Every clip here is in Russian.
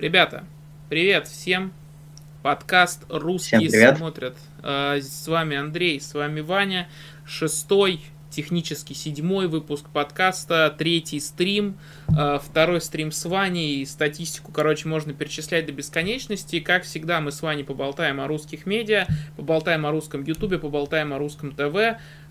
Ребята, привет всем. Подкаст «Русские смотрят». А, с вами Андрей, с вами Ваня. Шестой, технически седьмой выпуск подкаста, третий стрим, а, второй стрим с Ваней. Статистику, короче, можно перечислять до бесконечности. Как всегда, мы с Ваней поболтаем о русских медиа, поболтаем о русском ютубе, поболтаем о русском ТВ,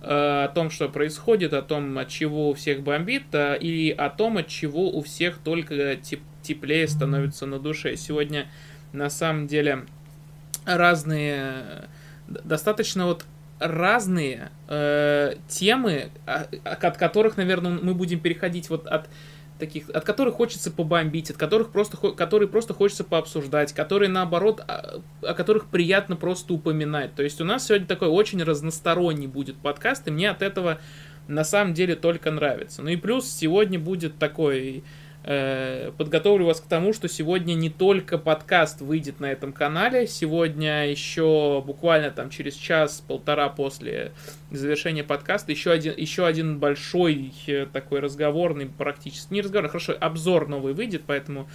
а, о том, что происходит, о том, от чего у всех бомбит, и о том, от чего у всех только типа теплее становится на душе. Сегодня на самом деле разные, достаточно вот разные э, темы, а, а, от которых, наверное, мы будем переходить вот от таких, от которых хочется побомбить, от которых просто, которые просто хочется пообсуждать, которые наоборот, о, о которых приятно просто упоминать. То есть у нас сегодня такой очень разносторонний будет подкаст, и мне от этого на самом деле только нравится. Ну и плюс сегодня будет такой Э, подготовлю вас к тому, что сегодня не только подкаст выйдет на этом канале, сегодня еще буквально там через час-полтора после завершения подкаста еще один, еще один большой э, такой разговорный, практически не разговор, а хорошо, обзор новый выйдет, поэтому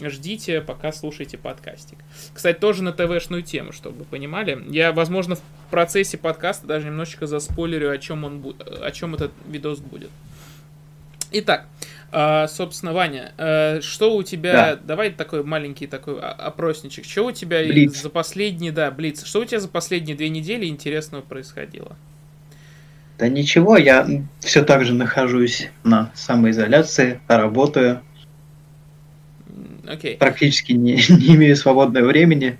ждите, пока слушайте подкастик. Кстати, тоже на ТВшную тему, чтобы вы понимали. Я, возможно, в процессе подкаста даже немножечко заспойлерю, о чем, он, о чем этот видос будет. Итак, а, собственно, Ваня, э, что у тебя... Да. Давай такой маленький такой опросничек. Что у тебя Блиц. за последние... Да, Блиц. Что у тебя за последние две недели интересного происходило? Да ничего, я все так же нахожусь на самоизоляции, работаю. Окей. Практически не, не имею свободного времени.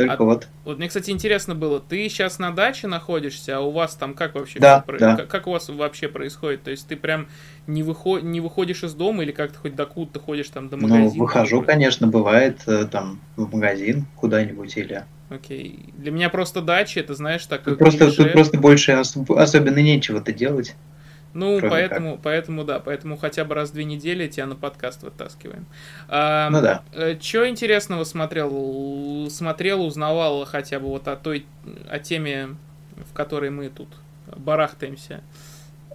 Только а, вот. Вот мне, кстати, интересно было, ты сейчас на даче находишься, а у вас там как вообще да, все, да. Как, как у вас вообще происходит? То есть ты прям не, выход, не выходишь из дома или как-то хоть докуда ты ходишь там до ну, магазина? Ну, выхожу, конечно, бывает э, там в магазин куда-нибудь или... Окей. Для меня просто дача, это знаешь, так... Просто, тут просто больше ос- особенно нечего-то делать. Ну, поэтому, как. поэтому, да, поэтому хотя бы раз в две недели тебя на подкаст вытаскиваем. А, ну да. Э, Что интересного смотрел? Смотрел, узнавал хотя бы вот о той, о теме, в которой мы тут барахтаемся?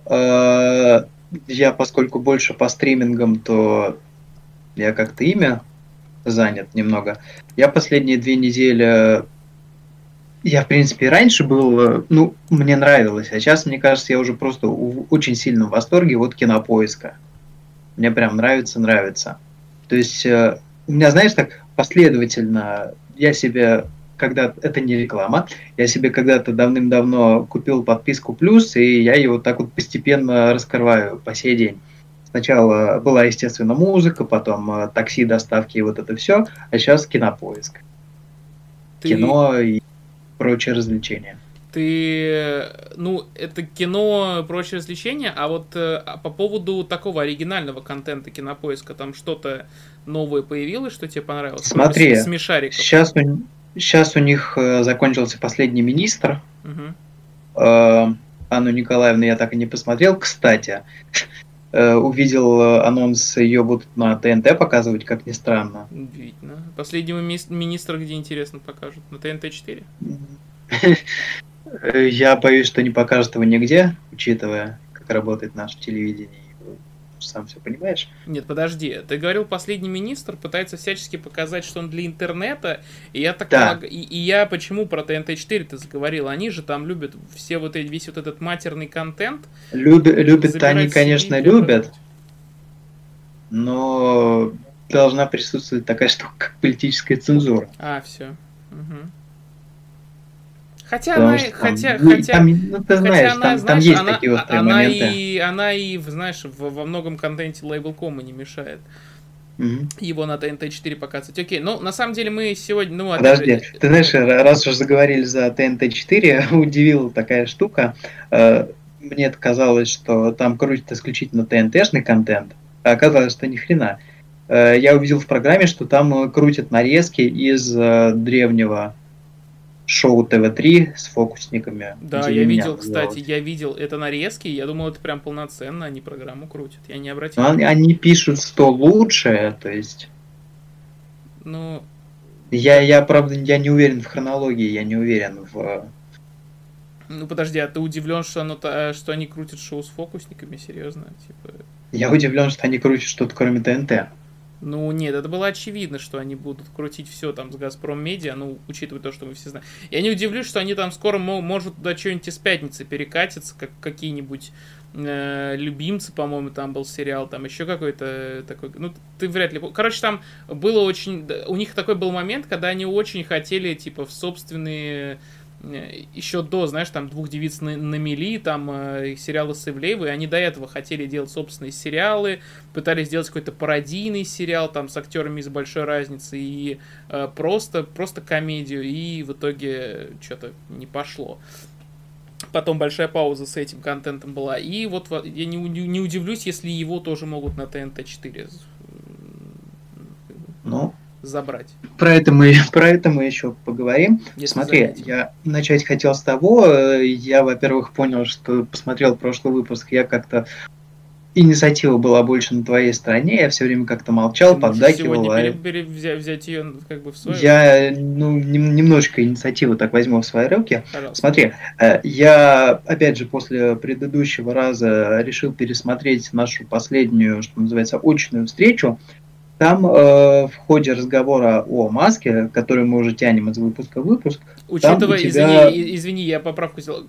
А, я, поскольку больше по стримингам, то я как-то имя занят немного. Я последние две недели я, в принципе, раньше был, э, ну, мне нравилось, а сейчас, мне кажется, я уже просто в очень сильном восторге от кинопоиска. Мне прям нравится, нравится. То есть, э, у меня, знаешь, так последовательно, я себе, когда это не реклама, я себе когда-то давным-давно купил подписку плюс, и я ее вот так вот постепенно раскрываю по сей день. Сначала была, естественно, музыка, потом э, такси, доставки и вот это все, а сейчас кинопоиск. Ты... Кино и прочие развлечения. Ты, ну, это кино, прочие развлечения, а вот э, а по поводу такого оригинального контента кинопоиска, там что-то новое появилось, что тебе понравилось? Смотри, смешариков. Сейчас у, сейчас у них э, закончился последний министр. Угу. Э, Анну Николаевну я так и не посмотрел. Кстати, увидел э, анонс, ее будут на ТНТ показывать, как ни странно. Видно. Последнего ми- министра где интересно покажут? На ТНТ-4? Я боюсь, что не покажут его нигде, учитывая, как работает наше телевидение. Сам все понимаешь? Нет, подожди. Ты говорил, последний министр пытается всячески показать, что он для интернета. И я так да. и, и я почему про ТНТ-4 ты заговорил? Они же там любят все вот эти, весь вот этот матерный контент. Люб... Любят они, конечно, любят. Но должна присутствовать такая штука, как политическая цензура. А, все. Угу. Хотя она, что, хотя, там, хотя, там, ну, ты знаешь, хотя она, там, знаешь, там есть она, такие острые она моменты. И, она и, знаешь, в, во многом контенте лейбл.кома не мешает. Угу. Его на TNT-4 показывать. Окей, ну, на самом деле мы сегодня... Ну, Подожди, же... ты знаешь, раз уж заговорили за TNT-4, удивила такая штука. Э, мне казалось, что там крутит исключительно TNT-шный контент, а оказалось, что ни хрена. Э, я увидел в программе, что там крутят нарезки из э, древнего шоу ТВ-3 с фокусниками. Да, я видел, кстати, я видел это нарезки, я думал, это прям полноценно, они программу крутят. Я не обратил. они, они пишут, что лучшее, то есть. Ну. Я, я, правда, я не уверен в хронологии, я не уверен в. Ну подожди, а ты удивлен, что, оно, что они крутят шоу с фокусниками, серьезно? Типа... Я удивлен, что они крутят что-то кроме ТНТ. Ну, нет, это было очевидно, что они будут крутить все там с Газпром Медиа, ну, учитывая то, что мы все знаем. Я не удивлюсь, что они там скоро, может, туда что-нибудь из пятницы перекатятся, как какие-нибудь э, любимцы, по-моему, там был сериал, там еще какой-то такой, ну, ты вряд ли... Короче, там было очень... У них такой был момент, когда они очень хотели, типа, в собственные э, еще до, знаешь, там двух девиц на, на мели, там э, сериалы с Ивлеевой, они до этого хотели делать собственные сериалы, пытались сделать какой-то пародийный сериал там с актерами из большой разницы и э, просто, просто комедию, и в итоге что-то не пошло. Потом большая пауза с этим контентом была. И вот я не, не удивлюсь, если его тоже могут на ТНТ-4 ну, забрать. Про это мы, про это мы еще поговорим. Если Смотри, заметим. я начать хотел с того, э, я, во-первых, понял, что посмотрел прошлый выпуск, я как-то инициатива была больше на твоей стороне, я все время как-то молчал, поддакивал. Сегодня а... пере, взять, взять ее как бы в свою Я ну, немножечко инициативу так возьму в свои руки. Пожалуйста. Смотри, э, я опять же после предыдущего раза решил пересмотреть нашу последнюю, что называется, очную встречу. Там э, в ходе разговора о маске, который мы уже тянем из выпуска в выпуск, Учитывая, тебя... извини, извини, я поправку сделал,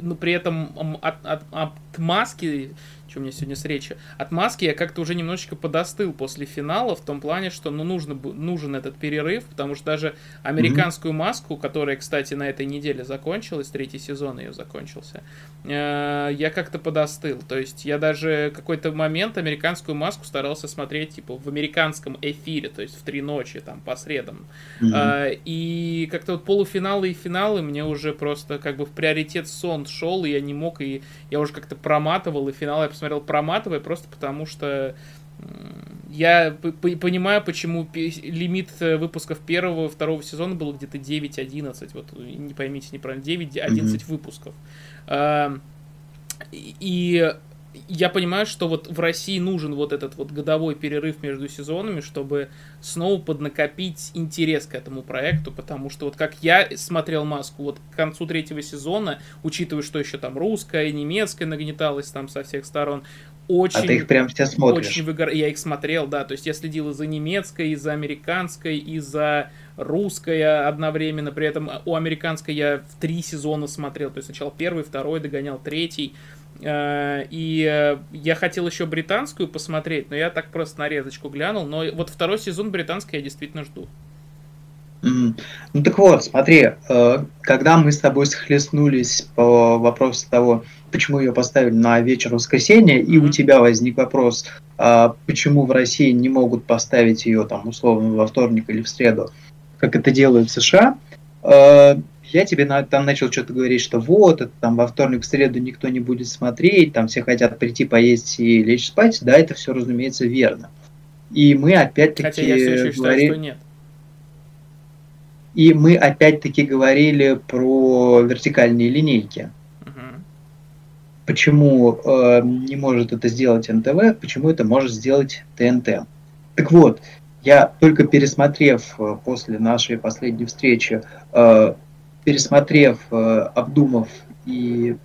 но при этом от, от, от маски что у меня сегодня с речи, от маски я как-то уже немножечко подостыл после финала, в том плане, что ну, нужно, нужен этот перерыв, потому что даже американскую mm-hmm. маску, которая, кстати, на этой неделе закончилась, третий сезон ее закончился, э, я как-то подостыл. То есть я даже какой-то момент американскую маску старался смотреть типа в американском эфире, то есть в три ночи, там, по средам. Mm-hmm. Э, и как-то вот полуфиналы и финалы мне уже просто как бы в приоритет сон шел, и я не мог, и я уже как-то проматывал, и финал я посмотрел посмотрел проматывая, просто потому что я понимаю, почему лимит э, выпусков первого и второго сезона был где-то 9-11. Вот не поймите неправильно, 9-11 mm-hmm. выпусков. И я понимаю, что вот в России нужен вот этот вот годовой перерыв между сезонами, чтобы снова поднакопить интерес к этому проекту, потому что вот как я смотрел «Маску», вот к концу третьего сезона, учитывая, что еще там русская, немецкая нагнеталась там со всех сторон, очень... А ты их прям все смотришь? Очень выгор... Я их смотрел, да, то есть я следил и за немецкой, и за американской, и за русской одновременно, при этом у американской я в три сезона смотрел, то есть сначала первый, второй, догонял третий, и э, я хотел еще британскую посмотреть, но я так просто нарезочку глянул. Но вот второй сезон британской я действительно жду. Ну так вот, смотри, э, когда мы с тобой схлестнулись по вопросу того, почему ее поставили на вечер воскресенья, и у тебя возник вопрос, а почему в России не могут поставить ее там условно во вторник или в среду, как это делают в США, я тебе на, там начал что-то говорить, что вот, это там во вторник, в среду никто не будет смотреть, там все хотят прийти поесть и лечь спать. Да, это все, разумеется, верно. И мы опять-таки Хотя я все еще говорили... считаю, что нет. И мы опять-таки говорили про вертикальные линейки. Почему э, не может это сделать НТВ, почему это может сделать ТНТ. Так вот, я только пересмотрев э, после нашей последней встречи э, пересмотрев, э, обдумав и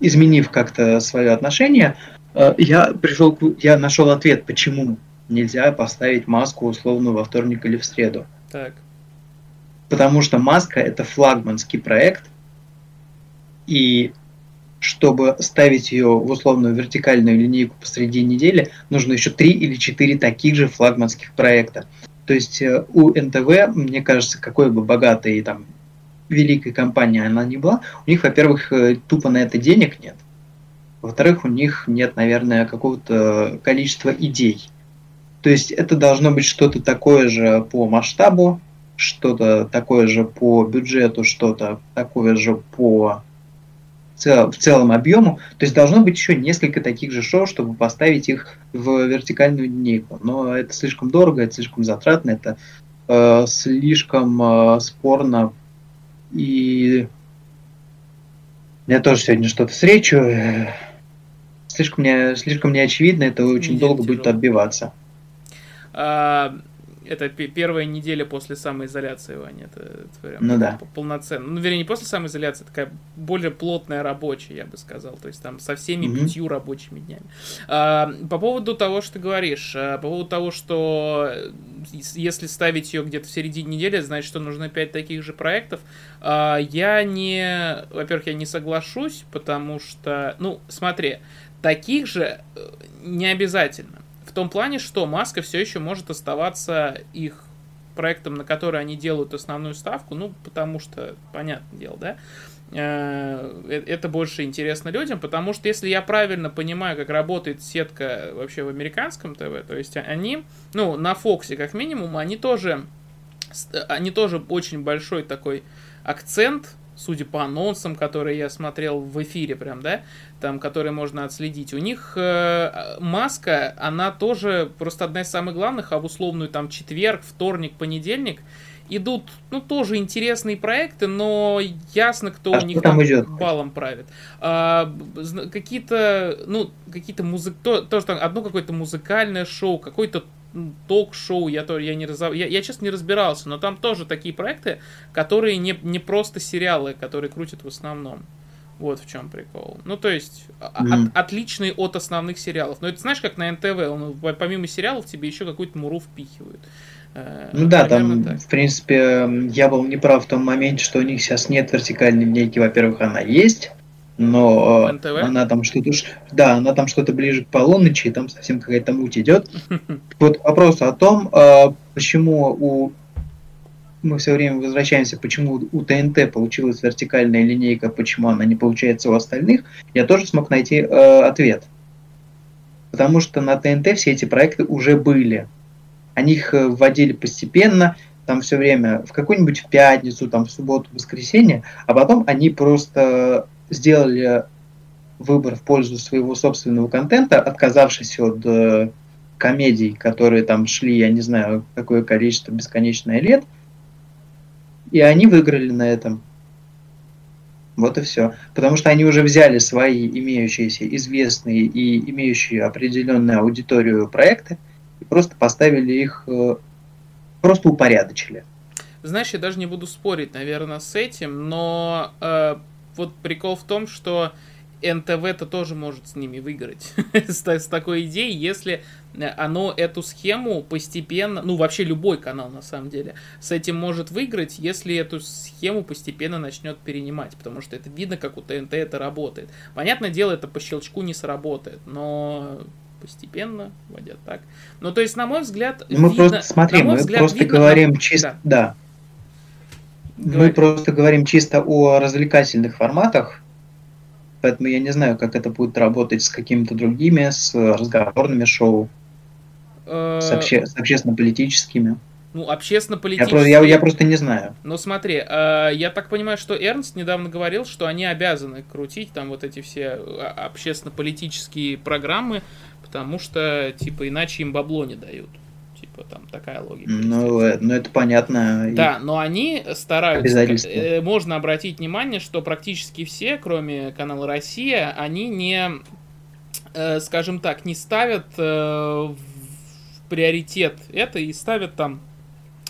изменив как-то свое отношение, э, я пришел, я нашел ответ, почему нельзя поставить маску условно во вторник или в среду. Так. Потому что маска это флагманский проект, и чтобы ставить ее в условную вертикальную линейку посреди недели, нужно еще три или четыре таких же флагманских проекта. То есть э, у НТВ, мне кажется, какой бы богатой там великой компании она ни была, у них, во-первых, э, тупо на это денег нет. Во-вторых, у них нет, наверное, какого-то количества идей. То есть это должно быть что-то такое же по масштабу, что-то такое же по бюджету, что-то такое же по в целом объему. То есть должно быть еще несколько таких же шоу, чтобы поставить их в вертикальную линейку. Но это слишком дорого, это слишком затратно, это э, слишком э, спорно. И я тоже сегодня что-то с речью. Слишком, не, слишком неочевидно, это очень долго будет отбиваться. А, Это первая неделя после самоизоляции, Ваня. Это, это прям ну да. полноценно. Ну, вернее, не после самоизоляции, такая более плотная рабочая, я бы сказал. То есть там со всеми mm-hmm. пятью рабочими днями. А, по поводу того, что ты говоришь, а, по поводу того, что если ставить ее где-то в середине недели, значит, что нужно пять таких же проектов. А, я не... Во-первых, я не соглашусь, потому что... Ну, смотри, таких же э, не обязательно. В том плане, что Маска все еще может оставаться их проектом, на который они делают основную ставку, ну, потому что, понятное дело, да, э, э, это больше интересно людям, потому что если я правильно понимаю, как работает сетка вообще в американском ТВ, то есть они, ну, на Фоксе как минимум, они тоже, они тоже очень большой такой акцент судя по анонсам, которые я смотрел в эфире прям, да, там, которые можно отследить, у них э, маска, она тоже просто одна из самых главных, а в условную там четверг, вторник, понедельник идут, ну, тоже интересные проекты, но ясно, кто а у них там идет? балом правит. А, какие-то, ну, какие-то музык... То, тоже там одно какое-то музыкальное шоу, какой-то ток-шоу, я, то, я, не раз... я, я, честно, не разбирался, но там тоже такие проекты, которые не, не просто сериалы, которые крутят в основном. Вот в чем прикол. Ну, то есть, mm. от, отличный от основных сериалов. Но это знаешь, как на НТВ, он, помимо сериалов тебе еще какую-то муру впихивают. Э, ну да, там, так. в принципе, я был неправ в том моменте, что у них сейчас нет вертикальной линейки. Во-первых, она есть, но НТВ? она там что-то, да, она там что-то ближе к полуночи, и там совсем какая-то муть идет. Вот вопрос о том, а, почему у мы все время возвращаемся, почему у ТНТ получилась вертикальная линейка, почему она не получается у остальных, я тоже смог найти э, ответ. Потому что на ТНТ все эти проекты уже были. Они их э, вводили постепенно, там все время в какую-нибудь в пятницу, там в субботу, в воскресенье, а потом они просто сделали выбор в пользу своего собственного контента, отказавшись от э, комедий, которые там шли, я не знаю, какое количество, бесконечное лет, и они выиграли на этом. Вот и все. Потому что они уже взяли свои имеющиеся известные и имеющие определенную аудиторию проекты и просто поставили их, э, просто упорядочили. Знаешь, я даже не буду спорить, наверное, с этим, но э, вот прикол в том, что НТВ-то тоже может с ними выиграть с, с такой идеей, если оно эту схему постепенно, ну вообще любой канал на самом деле, с этим может выиграть, если эту схему постепенно начнет перенимать, потому что это видно, как у ТНТ это работает. Понятное дело, это по щелчку не сработает, но постепенно, вводя так. Ну, то есть, на мой взгляд, мы видно, просто смотрим, мы взгляд, просто видно, говорим чисто, да. да. Мы просто говорим чисто о развлекательных форматах, поэтому я не знаю, как это будет работать с какими-то другими, с разговорными шоу, с, обще- с общественно-политическими. Ну, общественно-политические. Я, я, я просто не знаю. Ну, смотри, э, я так понимаю, что Эрнст недавно говорил, что они обязаны крутить там вот эти все а, общественно-политические программы, потому что, типа, иначе им бабло не дают типа там такая логика. Ну, э, ну это понятно. Да, но они стараются. Э, можно обратить внимание, что практически все, кроме канала Россия, они не, э, скажем так, не ставят в приоритет это и ставят там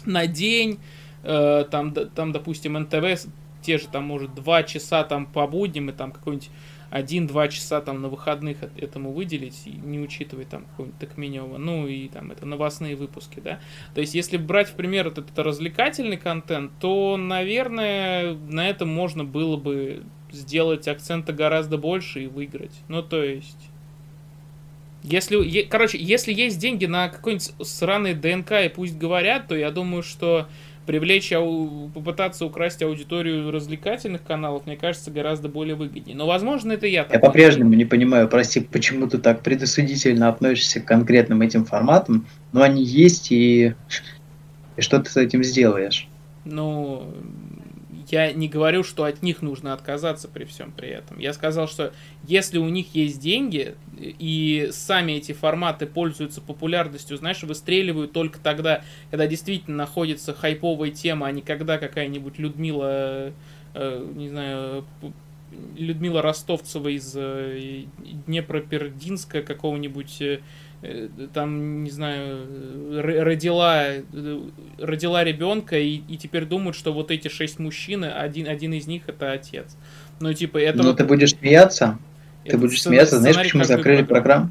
на день, там, там, допустим, НТВ те же там, может, два часа там по будням и там какой-нибудь один-два часа там на выходных этому выделить, не учитывая там какого-нибудь Токменева, ну и там это новостные выпуски, да. То есть, если брать в пример вот этот развлекательный контент, то, наверное, на этом можно было бы сделать акцента гораздо больше и выиграть. Ну, то есть... Если, короче, если есть деньги на какой-нибудь сраный ДНК и пусть говорят, то я думаю, что привлечь, попытаться украсть аудиторию развлекательных каналов, мне кажется, гораздо более выгоднее. Но, возможно, это я так. Я по-прежнему не понимаю, прости, почему ты так предосудительно относишься к конкретным этим форматам, но они есть, и, и что ты с этим сделаешь? Ну, я не говорю, что от них нужно отказаться при всем при этом. Я сказал, что если у них есть деньги, и сами эти форматы пользуются популярностью, знаешь, выстреливают только тогда, когда действительно находится хайповая тема, а не когда какая-нибудь Людмила, э, не знаю, Людмила Ростовцева из э, Днепропердинска какого-нибудь э, там, не знаю, родила, родила ребенка и, и теперь думают, что вот эти шесть мужчин, один, один из них это отец. Ну, типа, это... Ну, вот... ты будешь смеяться? Ты будешь смеяться? Знаешь, почему закрыли программу?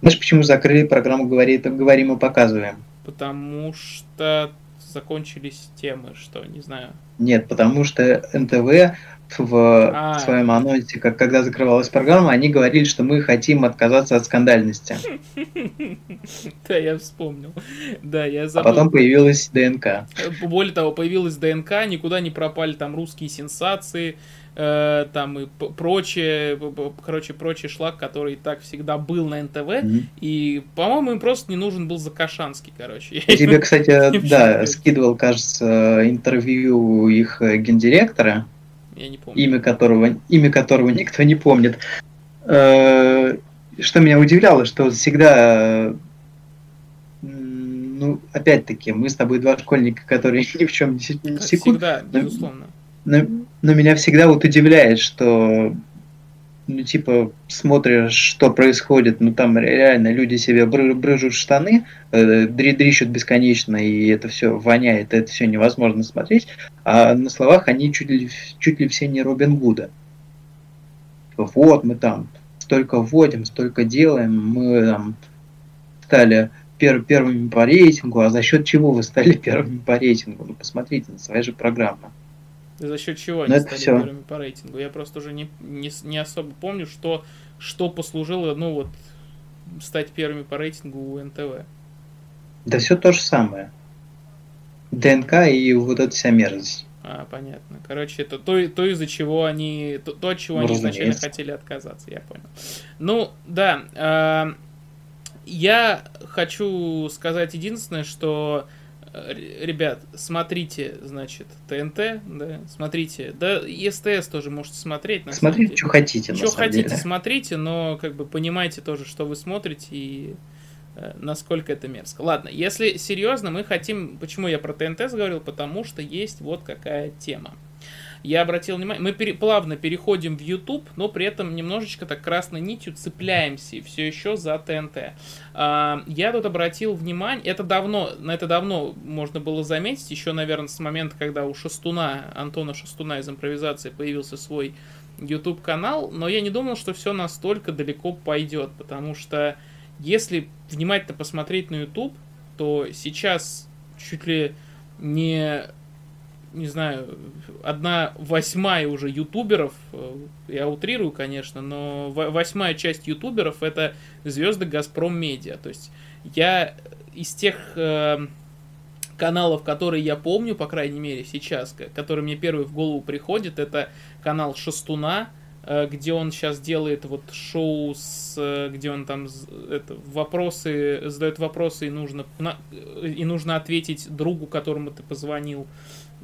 Знаешь, почему закрыли программу «Говорит, «Говорим и показываем»? Потому что закончились темы, что, не знаю. Нет, потому что НТВ в а. своем анонсе, как когда закрывалась программа, они говорили, что мы хотим отказаться от скандальности. Да, я вспомнил. Да, я забыл. А потом появилась ДНК. Более того, появилась ДНК, никуда не пропали там русские сенсации, э, там и прочее, короче, прочий шлак, который и так всегда был на НТВ, mm-hmm. и, по-моему, им просто не нужен был Закашанский, короче. Тебе, кстати, да, скидывал, кажется, интервью их гендиректора, я не помню. Имя которого, имя которого никто не помнит. Э, что меня удивляло, что всегда ну, опять-таки, мы с тобой два школьника, которые ни в чем не, не секут. Всегда, безусловно. Но, но меня всегда вот удивляет, что ну, типа, смотришь, что происходит, ну, там реально люди себе бры брыжут штаны, э, дрищут бесконечно, и это все воняет, это все невозможно смотреть, а на словах они чуть ли, чуть ли все не Робин Гуда. Вот мы там столько вводим, столько делаем, мы там стали пер первыми по рейтингу, а за счет чего вы стали первыми по рейтингу? Ну, посмотрите на свои же программы. За счет чего они стали все. первыми по рейтингу? Я просто уже не, не, не особо помню, что, что послужило, ну вот, стать первыми по рейтингу у НТВ. Да все то же самое. ДНК и вот эта вся мерзость. А, понятно. Короче, это то, то из-за чего они... То, то от чего ну, они изначально хотели отказаться, я понял. Ну, да. Э, я хочу сказать единственное, что ребят, смотрите, значит, ТНТ, да, смотрите, да, и СТС тоже можете смотреть. Смотрите, что хотите, Что хотите, деле. смотрите, но как бы понимайте тоже, что вы смотрите и э, насколько это мерзко. Ладно, если серьезно, мы хотим, почему я про ТНТ говорил, потому что есть вот какая тема я обратил внимание, мы пере, плавно переходим в YouTube, но при этом немножечко так красной нитью цепляемся все еще за ТНТ. А, я тут обратил внимание, это давно, на это давно можно было заметить, еще, наверное, с момента, когда у Шестуна, Антона Шестуна из импровизации появился свой YouTube канал, но я не думал, что все настолько далеко пойдет, потому что если внимательно посмотреть на YouTube, то сейчас чуть ли не не знаю, одна восьмая уже ютуберов, э, я утрирую, конечно, но восьмая часть ютуберов это звезды Газпром Медиа. То есть я из тех э, каналов, которые я помню, по крайней мере, сейчас, который мне первый в голову приходит, это канал Шестуна, э, где он сейчас делает вот шоу с, э, где он там это, вопросы, задает вопросы и нужно, и нужно ответить другу, которому ты позвонил.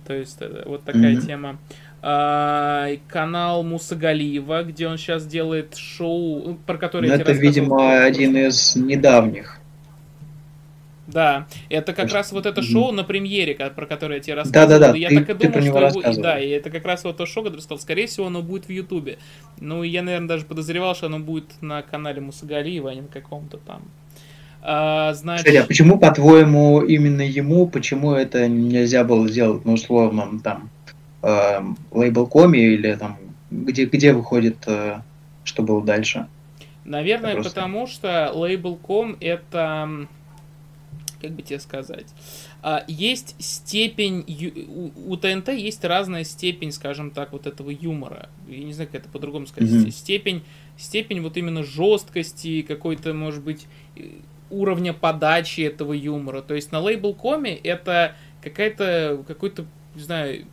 То есть э, вот такая mm-hmm. тема. А, канал Мусагалиева, где он сейчас делает шоу, ну, про которое ну, Это, видимо, один из недавних. Да, это как раз вот это шоу на премьере, про которое я тебе рассказывал. Да, да, да. Я ты, так и думал, что его... Да, и это как раз вот то шоу, которое сказал, скорее всего, оно будет в Ютубе. Ну, я, наверное, даже подозревал, что оно будет на канале Мусагалиева, а не на каком-то там а, значит... Кстати, а почему, по-твоему, именно ему, почему это нельзя было сделать, ну, условно, там, э, лейбл.коме или там, где, где выходит, э, что было дальше? Наверное, просто... потому что лейбл.ком это, как бы тебе сказать, а, есть степень, у, у ТНТ есть разная степень, скажем так, вот этого юмора. Я не знаю, как это по-другому сказать. Mm-hmm. Степень, степень вот именно жесткости, какой-то, может быть, уровня подачи этого юмора. То есть на лейбл.коме это какая-то, какой-то, не знаю,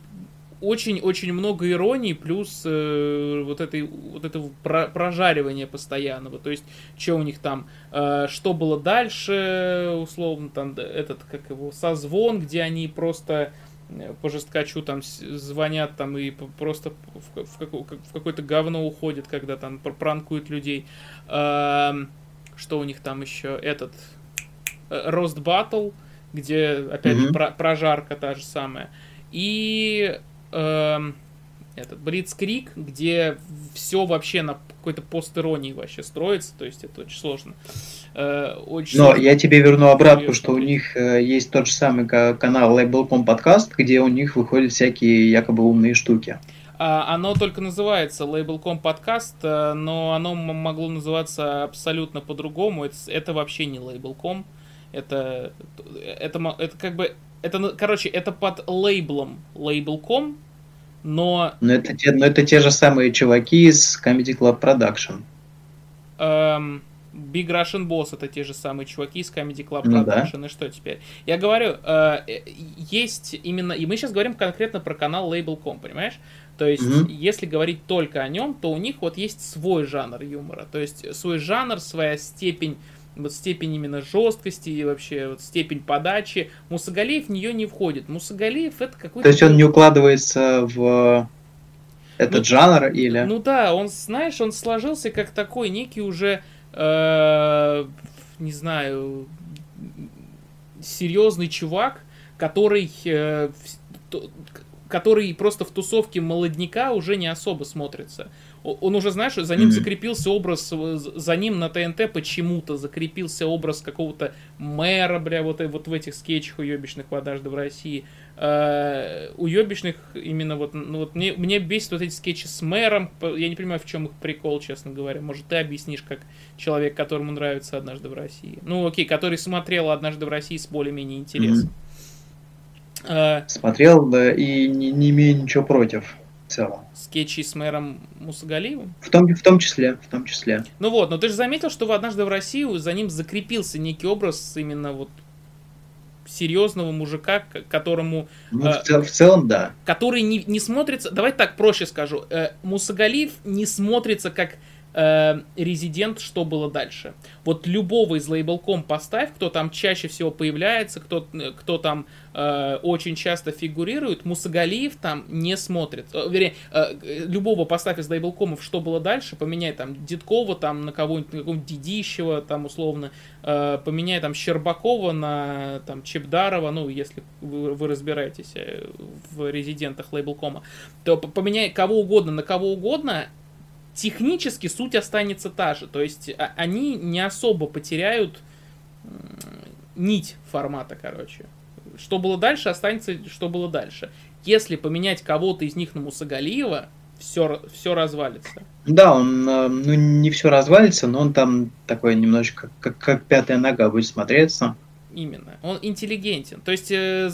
очень-очень много иронии, плюс э, вот, этой, вот этого про, прожаривания постоянного. То есть, что у них там, э, что было дальше, условно, там, этот, как его, созвон, где они просто э, по жесткачу там звонят там и просто в, в, в какое-то говно уходят, когда там пранкуют людей. Э, что у них там еще, этот, Рост Battle, где, опять mm-hmm. про, прожарка та же самая. И э, этот Блицкрик, где все вообще на какой-то постиронии вообще строится, то есть это очень сложно. Э, очень Но сложно. я тебе верну обратку, что у них э, есть тот же самый канал Label.com подкаст, где у них выходят всякие якобы умные штуки. Оно только называется Label.com подкаст, э, но оно могло называться абсолютно по-другому. Это, это вообще не Label.com. Это, это, это как бы, это, короче, это под лейблом Label.com, но... Но это, те, но это те же самые чуваки из Comedy Club Production. Эм, Big Russian Boss это те же самые чуваки из Comedy Club ну, Production. Да. И что теперь? Я говорю, э, есть именно... И мы сейчас говорим конкретно про канал Label.com, понимаешь? То есть, mm-hmm. если говорить только о нем, то у них вот есть свой жанр юмора. То есть, свой жанр, своя степень вот степень именно жесткости и вообще вот степень подачи. Мусагалиев в нее не входит. Мусагалиев это какой-то... То есть он не укладывается в этот ну, жанр или... Ну да, он, знаешь, он сложился как такой некий уже, э, не знаю, серьезный чувак, который, э, который просто в тусовке молодняка уже не особо смотрится он уже, знаешь, за ним mm-hmm. закрепился образ, за ним на ТНТ почему-то закрепился образ какого-то мэра, бля, вот, вот в этих скетчах уебищных «Однажды в России». Uh, уебищных именно вот, ну вот мне, мне бесит вот эти скетчи с мэром, я не понимаю, в чем их прикол, честно говоря. Может, ты объяснишь, как человек, которому нравится «Однажды в России». Ну, окей, который смотрел «Однажды в России» с более-менее интересом. Mm-hmm. Uh, Смотрел, да, и не, не имею ничего против в целом. Скетчи с мэром Мусагалиевым? В том, в том числе, в том числе. Ну вот, но ты же заметил, что однажды в Россию за ним закрепился некий образ именно вот серьезного мужика, которому... Ну, э, в, цел, в целом, да. Который не, не смотрится... Давай так проще скажу. Э, Мусагалиев не смотрится как э, резидент, что было дальше. Вот любого из лейбл.com поставь, кто там чаще всего появляется, кто, кто там э, очень часто фигурирует, Мусагалиев там не смотрит. Э, вернее, э, любого поставь из лейбл.комов, что было дальше, поменяй там Дедкова там на кого-нибудь, на какого-нибудь Дидищева там условно, э, поменяй там Щербакова на там Чебдарова, ну, если вы, вы разбираетесь э, в резидентах лейбл.кома, то поменяй кого угодно на кого угодно, технически суть останется та же. То есть а, они не особо потеряют нить формата, короче. Что было дальше, останется, что было дальше. Если поменять кого-то из них на Мусагалиева, все, все развалится. Да, он э, ну, не все развалится, но он там такой немножечко как, как пятая нога будет смотреться. Именно. Он интеллигентен. То есть, э,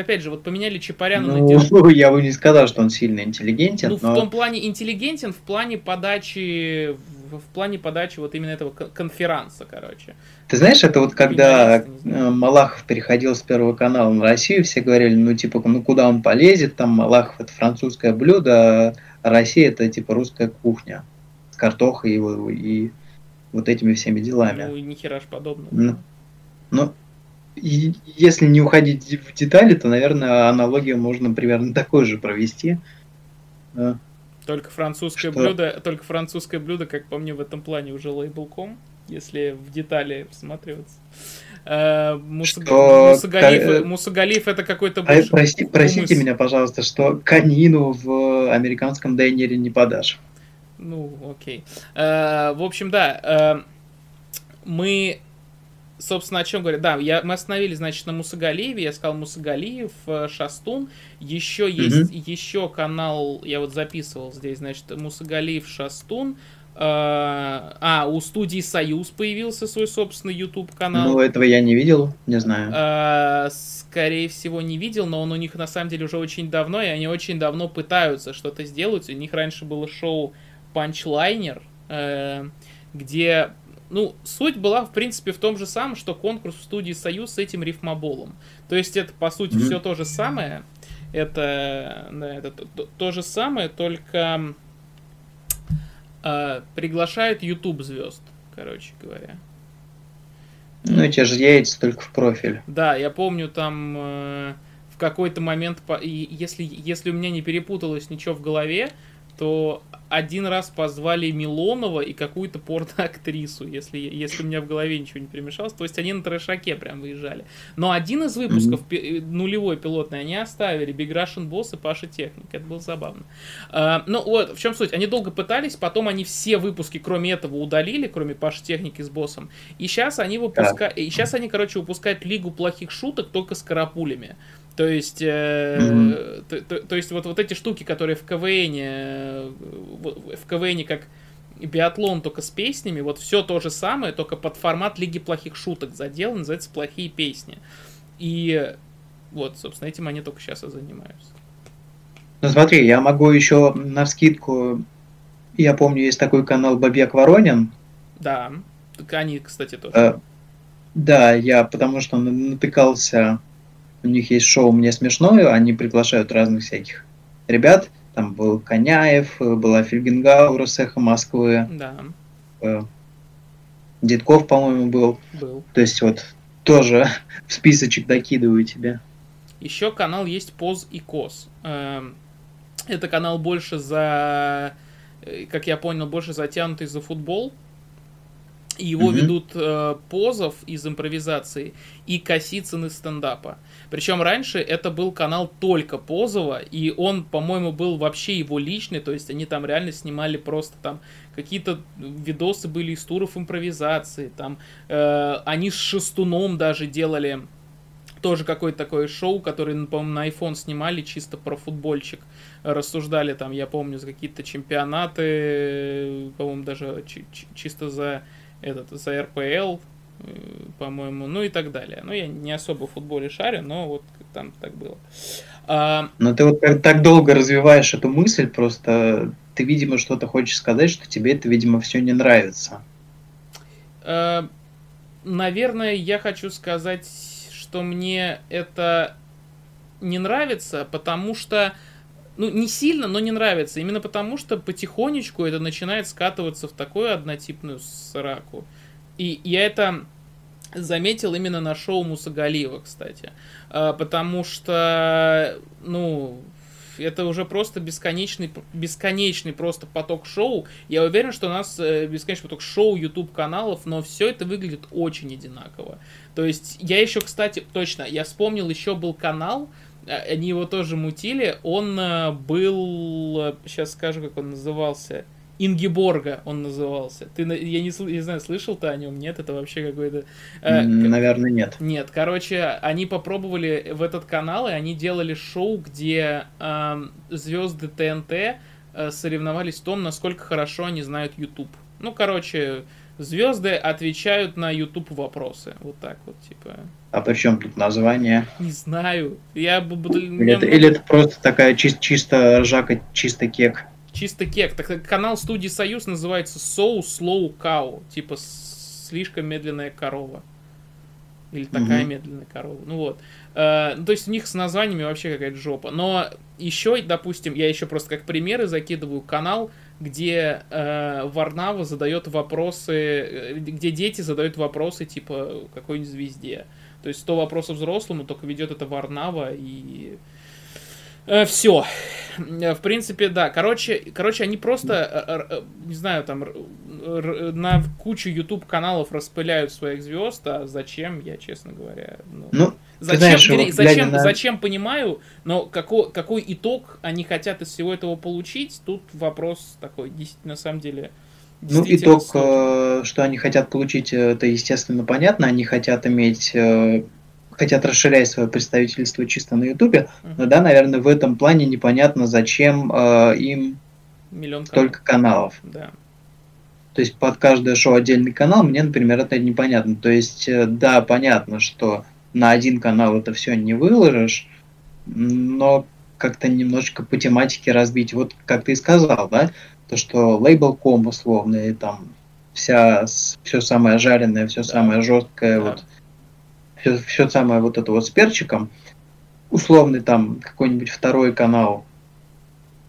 опять же, вот поменяли Чапаряна ну, на Дежу. Я бы не сказал, что он сильно интеллигентен. Ну, но... в том плане интеллигентен, в плане подачи, в, плане подачи вот именно этого конферанса, короче. Ты знаешь, это вот когда э, Малахов переходил с Первого канала на Россию, все говорили, ну, типа, ну, куда он полезет, там Малахов это французское блюдо, а Россия это, типа, русская кухня с картохой и, и вот этими всеми делами. Ну, и нихера ж подобного. Ну, ну и если не уходить в детали, то, наверное, аналогию можно примерно такой же провести. Только французское что... блюдо, только французское блюдо, как по мне, в этом плане уже лейбл.com, если в детали всматриваться. Uh, Мусагалиф, это какой-то а, прости, Простите меня, пожалуйста, что конину в американском дайнере не подашь. Ну, окей. Uh, в общем, да, мы собственно, о чем говорят? Да, я, мы остановились, значит, на Мусагалиеве. Я сказал Мусагалиев, э, Шастун. Еще есть mm-hmm. еще канал, я вот записывал здесь, значит, Мусагалиев, Шастун. А, а, у студии Союз появился свой собственный YouTube канал. Ну, этого я не видел, не знаю. А, скорее всего, не видел, но он у них на самом деле уже очень давно, и они очень давно пытаются что-то сделать. У них раньше было шоу Панчлайнер, э, где ну, суть была, в принципе, в том же самом, что конкурс в студии Союз с этим рифмоболом. То есть это, по сути, mm-hmm. все то же самое. Это, да, это то, то же самое, только э, приглашают YouTube звезд, короче говоря. Ну, эти же яйца только в профиль. Да, я помню там э, в какой-то момент, и если, если у меня не перепуталось ничего в голове, то один раз позвали Милонова и какую-то порно-актрису, если, если у меня в голове ничего не перемешалось. То есть они на трешаке прям выезжали. Но один из выпусков, mm-hmm. нулевой пилотный, они оставили. Big Russian Boss и Паша Техник. Это было забавно. А, ну вот, в чем суть? Они долго пытались, потом они все выпуски, кроме этого, удалили, кроме Паши Техники с боссом. И сейчас они выпускают... И сейчас они, короче, выпускают Лигу плохих шуток только с карапулями. То есть, э, mm-hmm. то, то, то есть вот, вот эти штуки, которые в КВН, в КВН как биатлон только с песнями, вот все то же самое, только под формат Лиги плохих шуток задел, называется «Плохие песни». И вот, собственно, этим они только сейчас и занимаются. Ну смотри, я могу еще на скидку, я помню, есть такой канал Бабек Воронин. Да, они, кстати, тоже. Э, да, я потому что натыкался у них есть шоу «Мне смешное», они приглашают разных всяких ребят. Там был Коняев, была Фельгенгауэр с «Эхо Москвы». Да. Э, Дедков, по-моему, был. Был. То есть вот тоже в списочек докидываю тебе. Еще канал есть Поз и Кос. Эм, это канал больше за, э, как я понял, больше затянутый за футбол. Его mm-hmm. ведут э, Позов из импровизации и Косицын из стендапа. Причем раньше это был канал только Позова, и он, по-моему, был вообще его личный, то есть они там реально снимали просто там какие-то видосы были из туров импровизации, там э, они с Шестуном даже делали тоже какое-то такое шоу, которое, по-моему, на iPhone снимали чисто про футбольчик. Рассуждали там, я помню, за какие-то чемпионаты, по-моему, даже чисто за этот, за РПЛ, э, по-моему, ну и так далее. Ну, я не особо в футболе шарю, но вот там так было. А... Но ты вот так долго развиваешь эту мысль, просто ты, видимо, что-то хочешь сказать, что тебе это, видимо, все не нравится. А, наверное, я хочу сказать, что мне это не нравится, потому что ну, не сильно, но не нравится. Именно потому, что потихонечку это начинает скатываться в такую однотипную сраку. И я это заметил именно на шоу Мусагалиева, кстати. А, потому что, ну, это уже просто бесконечный, бесконечный просто поток шоу. Я уверен, что у нас э, бесконечный поток шоу, YouTube каналов, но все это выглядит очень одинаково. То есть я еще, кстати, точно, я вспомнил, еще был канал, они его тоже мутили. Он э, был, сейчас скажу, как он назывался. Ингиборга он назывался. Ты, я не, не знаю, слышал ты о нем? Нет, это вообще какой-то... Э, Наверное, нет. Нет, короче, они попробовали в этот канал, и они делали шоу, где э, звезды ТНТ э, соревновались в том, насколько хорошо они знают YouTube. Ну, короче, звезды отвечают на YouTube вопросы. Вот так вот, типа. А при чем тут название? Не знаю. Я буду. Или, это, или это просто такая чис- чисто ржака, чисто кек? Чисто кек. Так канал студии Союз называется So Slow Cow. Типа слишком медленная корова. Или такая угу. медленная корова. Ну вот. Э, ну, то есть у них с названиями вообще какая-то жопа. Но еще, допустим, я еще просто как примеры закидываю канал где э, Варнава задает вопросы, э, где дети задают вопросы типа какой-нибудь звезде. То есть 100 вопросов взрослому, только ведет это Варнава и э, все. Э, в принципе, да. Короче, короче, они просто, не знаю, там на кучу YouTube каналов распыляют своих звезд, а зачем, я честно говоря. Ну, ну Зачем, знаешь, вот, зачем, на... зачем понимаю, но какой, какой итог они хотят из всего этого получить, тут вопрос такой, на самом деле. Ну, итог, сложный. Э, что они хотят получить, э, это, естественно, понятно. Они хотят иметь, э, хотят расширять свое представительство чисто на Ютубе. Uh-huh. Но да, наверное, в этом плане непонятно, зачем им Миллион столько каналов. Да. То есть под каждое шоу отдельный канал, мне, например, это непонятно. То есть, да, понятно, что на один канал это все не выложишь, но как-то немножечко по тематике разбить. Вот как ты и сказал, да, то, что лейбл.ком условно, и там вся, все самое жареное, все самое жесткое, да. вот, все, все самое вот это вот с перчиком, условный там какой-нибудь второй канал,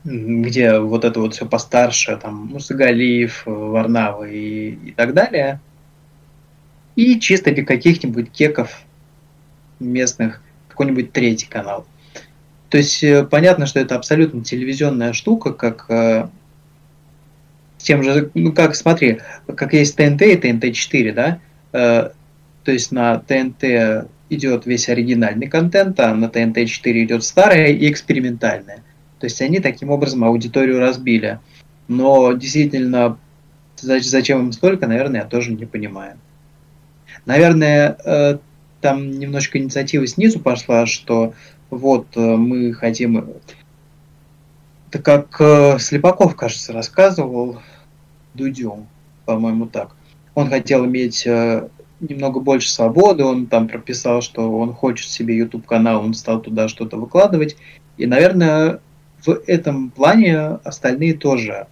где вот это вот все постарше, там Мусагалиев, Варнава и, и так далее, и чисто для каких-нибудь кеков местных какой-нибудь третий канал. То есть э, понятно, что это абсолютно телевизионная штука, как э, тем же, ну как, смотри, как есть ТНТ и ТНТ-4, да, э, то есть на ТНТ идет весь оригинальный контент, а на ТНТ-4 идет старое и экспериментальное. То есть они таким образом аудиторию разбили. Но действительно, зачем им столько, наверное, я тоже не понимаю. Наверное, э, там немножко инициатива снизу пошла, что вот э, мы хотим... Это как э, Слепаков, кажется, рассказывал Дудю, по-моему, так. Он хотел иметь немного больше свободы, он там прописал, что он хочет себе YouTube канал, он стал туда что-то выкладывать. И, наверное, в этом плане остальные тоже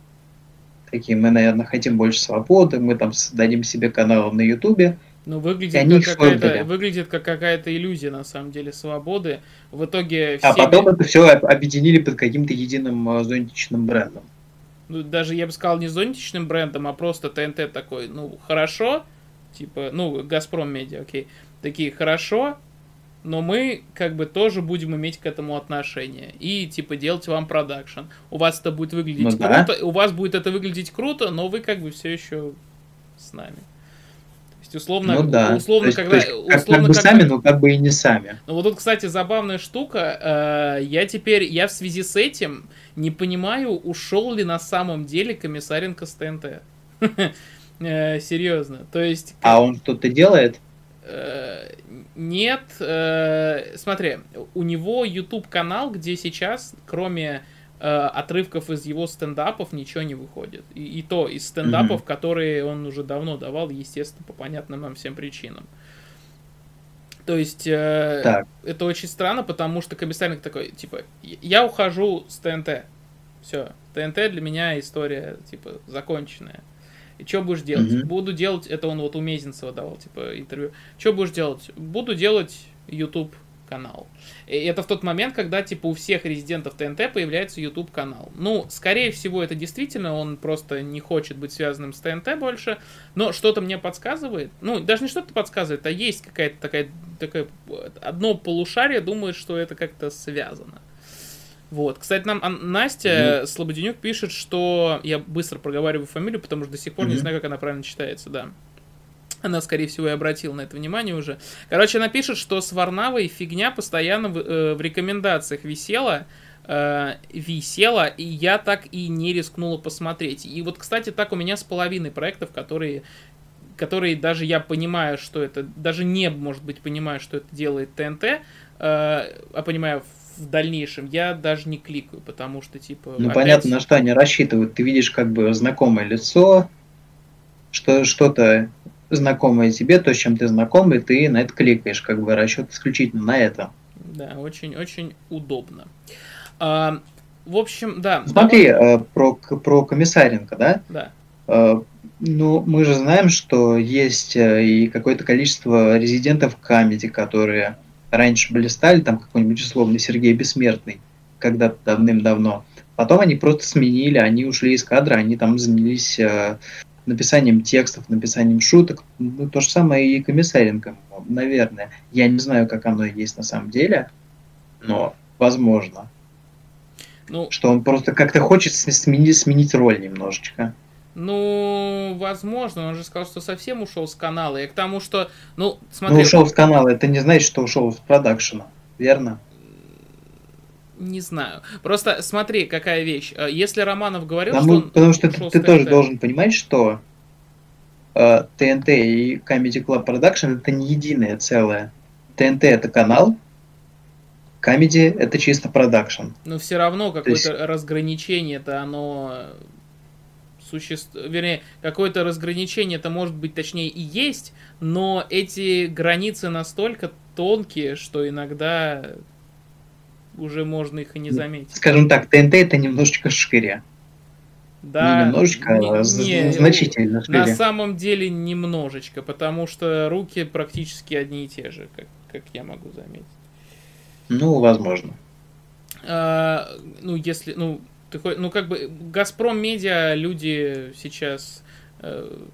такие, мы, наверное, хотим больше свободы, мы там создадим себе канал на Ютубе. Ну, выглядит, как какая-то, выглядит как какая-то иллюзия, на самом деле, свободы. В итоге... А потом это все объединили под каким-то единым э, зонтичным брендом. Ну, даже, я бы сказал, не зонтичным брендом, а просто ТНТ такой, ну, хорошо, типа, ну, Газпром Медиа, окей, такие, хорошо, но мы как бы тоже будем иметь к этому отношение и типа делать вам продакшн. У вас это будет выглядеть ну, круто, да. у вас будет это выглядеть круто, но вы как бы все еще с нами. Есть условно, ну, да. условно, то есть, когда, то есть, как, условно, как бы когда... сами, но как бы и не сами. Ну вот тут, кстати, забавная штука. Э, я теперь, я в связи с этим не понимаю, ушел ли на самом деле Комиссаренко с ТНТ. Э, серьезно. То есть. А он что-то делает? Э, нет, смотри, у него YouTube канал, где сейчас, кроме отрывков из его стендапов, ничего не выходит. И, и то из стендапов, mm-hmm. которые он уже давно давал, естественно, по понятным нам всем причинам. То есть э, это очень странно, потому что комиссарник такой, типа, я ухожу с ТНТ. Все, ТНТ для меня история, типа, законченная. И что будешь делать? Mm-hmm. Буду делать, это он вот у Мезенцева давал, типа, интервью. Что будешь делать? Буду делать YouTube канал. И это в тот момент, когда, типа, у всех резидентов ТНТ появляется YouTube канал. Ну, скорее всего, это действительно, он просто не хочет быть связанным с ТНТ больше, но что-то мне подсказывает, ну, даже не что-то подсказывает, а есть какая-то такая, такая, одно полушарие думает, что это как-то связано. Вот. Кстати, нам Настя mm-hmm. Слободенюк пишет, что я быстро проговариваю фамилию, потому что до сих пор mm-hmm. не знаю, как она правильно читается, да. Она, скорее всего, и обратила на это внимание уже. Короче, она пишет, что с Варнавой фигня постоянно в, э, в рекомендациях висела, э, висела, и я так и не рискнула посмотреть. И вот, кстати, так у меня с половиной проектов, которые которые даже я понимаю, что это, даже не, может быть, понимаю, что это делает ТНТ, э, а понимаю в дальнейшем, я даже не кликаю, потому что, типа... Ну, опять... понятно, на что они рассчитывают. Ты видишь как бы знакомое лицо, что что-то знакомое тебе, то, с чем ты знаком, и ты на это кликаешь, как бы расчет исключительно на это. Да, очень-очень удобно. А, в общем, да. Смотри, давай... Э, про, про комиссаренко, да? Да. А, ну, мы же знаем, что есть э, и какое-то количество резидентов Камеди, которые раньше блистали, там какой-нибудь условный Сергей Бессмертный, когда-то давным-давно. Потом они просто сменили, они ушли из кадра, они там занялись э, написанием текстов, написанием шуток. Ну, то же самое и Комиссаренко, наверное. Я не знаю, как оно есть на самом деле, но возможно. Ну, что он просто как-то хочет сменить, сменить роль немножечко. Ну, возможно, он же сказал, что совсем ушел с канала. И к тому, что, ну, смотри... Ну, ушел с канала, это не значит, что ушел с продакшена, верно? Не знаю. Просто смотри, какая вещь. Э, если Романов говорил, потому, что он Потому что ты, ты тоже должен понимать, что э, ТНТ и Comedy Club Production это не единое целое. ТНТ это канал, Comedy это чисто продакшн. Но все равно какое-то есть... разграничение-то оно существует, вернее, какое-то разграничение это может быть точнее и есть, но эти границы настолько тонкие, что иногда уже можно их и не заметить. Скажем так, ТНТ это немножечко шире. Да, не немножечко, не, а не, значительно шире. На самом деле немножечко, потому что руки практически одни и те же, как, как я могу заметить. Ну, возможно. А, ну, если, ну, ты, ну, как бы, Газпром Медиа люди сейчас, э,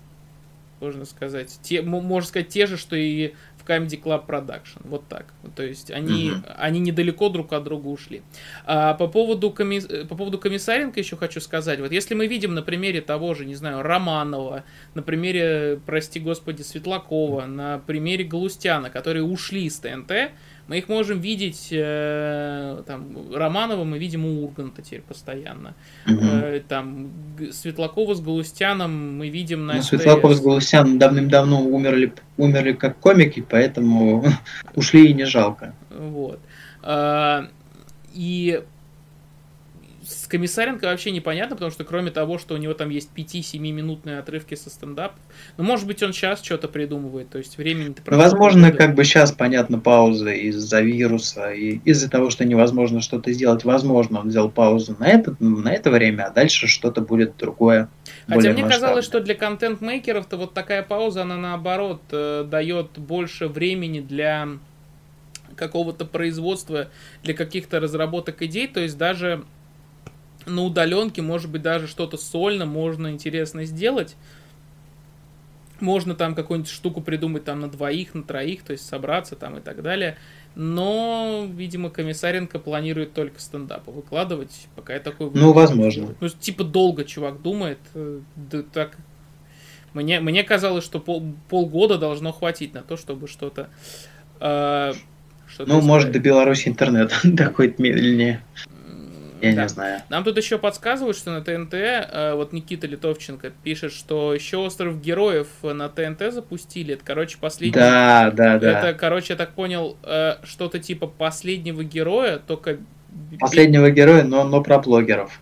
можно сказать, те, можно сказать, те же, что и в Comedy Club Production. Вот так. То есть они, угу. они недалеко друг от друга ушли. А по поводу, коми... по поводу Комиссаренко еще хочу сказать. Вот если мы видим на примере того же, не знаю, Романова, на примере, прости господи, Светлакова, на примере Галустяна, которые ушли из ТНТ, мы их можем видеть, э, там, Романова мы видим у Урганта теперь постоянно. Э, там, Светлакова с Галустяном мы видим на ну, Светлаков с Галустяном давным-давно умерли, умерли как комики, поэтому ушли и не жалко. Вот. Э, и с Комиссаренко вообще непонятно, потому что кроме того, что у него там есть 5-7 минутные отрывки со стендап, ну, может быть, он сейчас что-то придумывает, то есть времени то ну, Возможно, года. как бы сейчас, понятно, пауза из-за вируса и из-за того, что невозможно что-то сделать, возможно, он взял паузу на это, на это время, а дальше что-то будет другое. Хотя мне казалось, что для контент-мейкеров-то вот такая пауза, она наоборот э, дает больше времени для какого-то производства, для каких-то разработок идей, то есть даже на удаленке, может быть, даже что-то сольно можно интересно сделать. Можно там какую-нибудь штуку придумать там на двоих, на троих, то есть собраться там и так далее. Но, видимо, Комиссаренко планирует только стендапы выкладывать, пока я такой... Ну, возможно. Ну, типа долго чувак думает. Э, да так... Мне, мне казалось, что пол, полгода должно хватить на то, чтобы что-то... Э, что ну, может, до Беларуси интернет доходит медленнее. Я да. не знаю. Нам тут еще подсказывают, что на ТНТ, э, вот Никита Литовченко пишет, что еще Остров Героев на ТНТ запустили. Это, короче, последний... Да, да, да. Это, короче, я так понял, э, что-то типа последнего героя, только... Последнего героя, но, но про блогеров.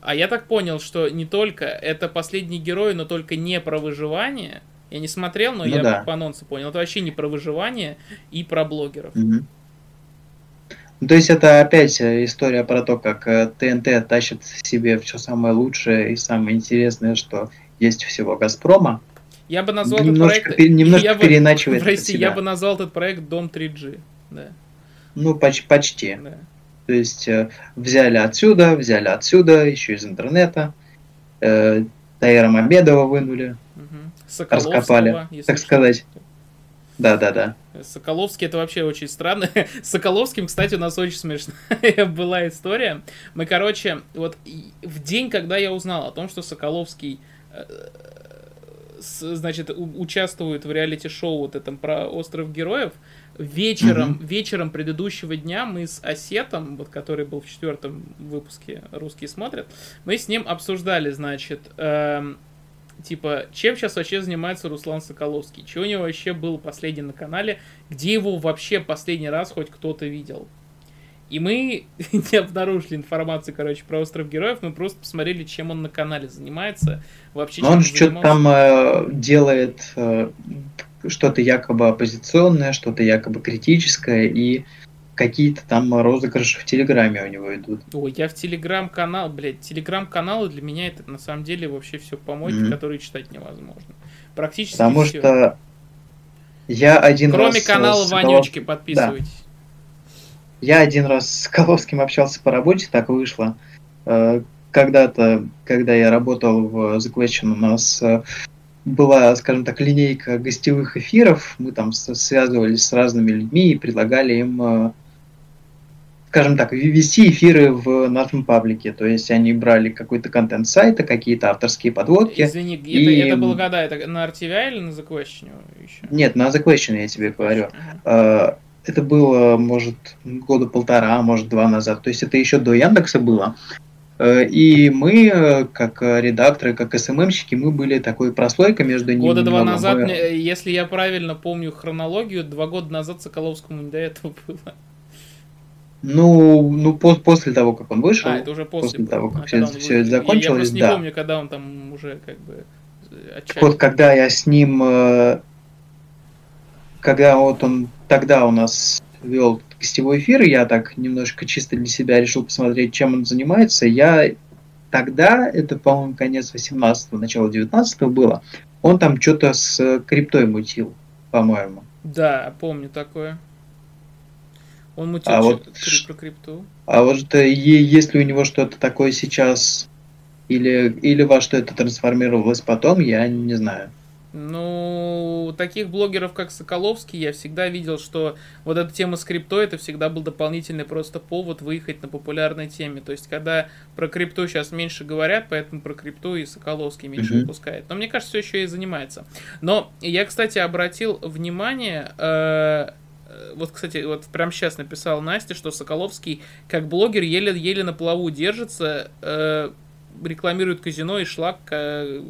А я так понял, что не только это последний герой, но только не про выживание. Я не смотрел, но ну, я да. по анонсу понял. Это вообще не про выживание и про блогеров. Угу. То есть это опять э, история про то, как ТНТ э, тащит себе все самое лучшее и самое интересное, что есть всего Газпрома. Я бы назвал немножко, этот проект... Немножко я переначивает бы, Прости, я бы назвал этот проект Дом 3G. Да. Ну, почти. почти. Да. То есть э, взяли отсюда, взяли отсюда, еще из интернета. Э, Таира Мамедова вынули. Угу. Раскопали, так сказать. Да, да, да. Соколовский это вообще очень странно. С Соколовским, кстати, у нас очень смешная была история. Мы, короче, вот в день, когда я узнал о том, что Соколовский э, значит, участвует в реалити-шоу вот этом про остров героев, вечером, mm-hmm. вечером предыдущего дня мы с Осетом, вот который был в четвертом выпуске «Русские смотрят», мы с ним обсуждали, значит, эм, типа, чем сейчас вообще занимается Руслан Соколовский? Чего у него вообще был последний на канале? Где его вообще последний раз хоть кто-то видел? И мы не обнаружили информацию, короче, про остров героев, мы просто посмотрели, чем он на канале занимается. Вообще, он что-то там э, делает э, что-то якобы оппозиционное, что-то якобы критическое, и какие-то там розыгрыши в Телеграме у него идут. Ой, я в Телеграм-канал, блядь, Телеграм-каналы для меня это на самом деле вообще все помойки, mm-hmm. которые читать невозможно. Практически Потому все. что я один Кроме раз... Кроме канала Вонючки, подписывайтесь. Да. Я один раз с Коловским общался по работе, так вышло. Э, когда-то, когда я работал в The Question, у нас э, была, скажем так, линейка гостевых эфиров. Мы там связывались с разными людьми и предлагали им э, скажем так, вести эфиры в нашем паблике. То есть они брали какой-то контент сайта, какие-то авторские подводки. Извини, и... это, это было когда? Это на RTVI или на The Question еще? Нет, на The Question я тебе говорю. Uh-huh. Это было, может, года полтора, может, два назад. То есть это еще до Яндекса было. Э, и мы, э, как редакторы, как СММщики, мы были такой прослойкой между ними. Года два назад, мы... если я правильно помню хронологию, два года назад Соколовскому не до этого было. Ну, ну по после того, как он вышел. А, это уже после, после того, как а, все, все это закончилось, я, я просто не помню, когда он там уже как бы отчаянно. Вот когда я с ним, э, когда вот он тогда у нас вел гостевой эфир, я так немножко чисто для себя решил посмотреть, чем он занимается. Я тогда, это, по-моему, конец 18-го, начало 19-го было, он там что-то с криптой мутил, по-моему. Да, помню такое. Он мутил а вот, про крипту. А вот э, если у него что-то такое сейчас, или, или во что это трансформировалось потом, я не знаю. Ну, таких блогеров, как Соколовский, я всегда видел, что вот эта тема с крипто, это всегда был дополнительный просто повод выехать на популярной теме. То есть, когда про крипту сейчас меньше говорят, поэтому про крипту и Соколовский меньше mm-hmm. выпускает. Но мне кажется, все еще и занимается. Но я, кстати, обратил внимание, э, вот, кстати, вот прямо сейчас написал Настя, что Соколовский как блогер еле-еле на плаву держится, э, рекламирует казино и шлак э,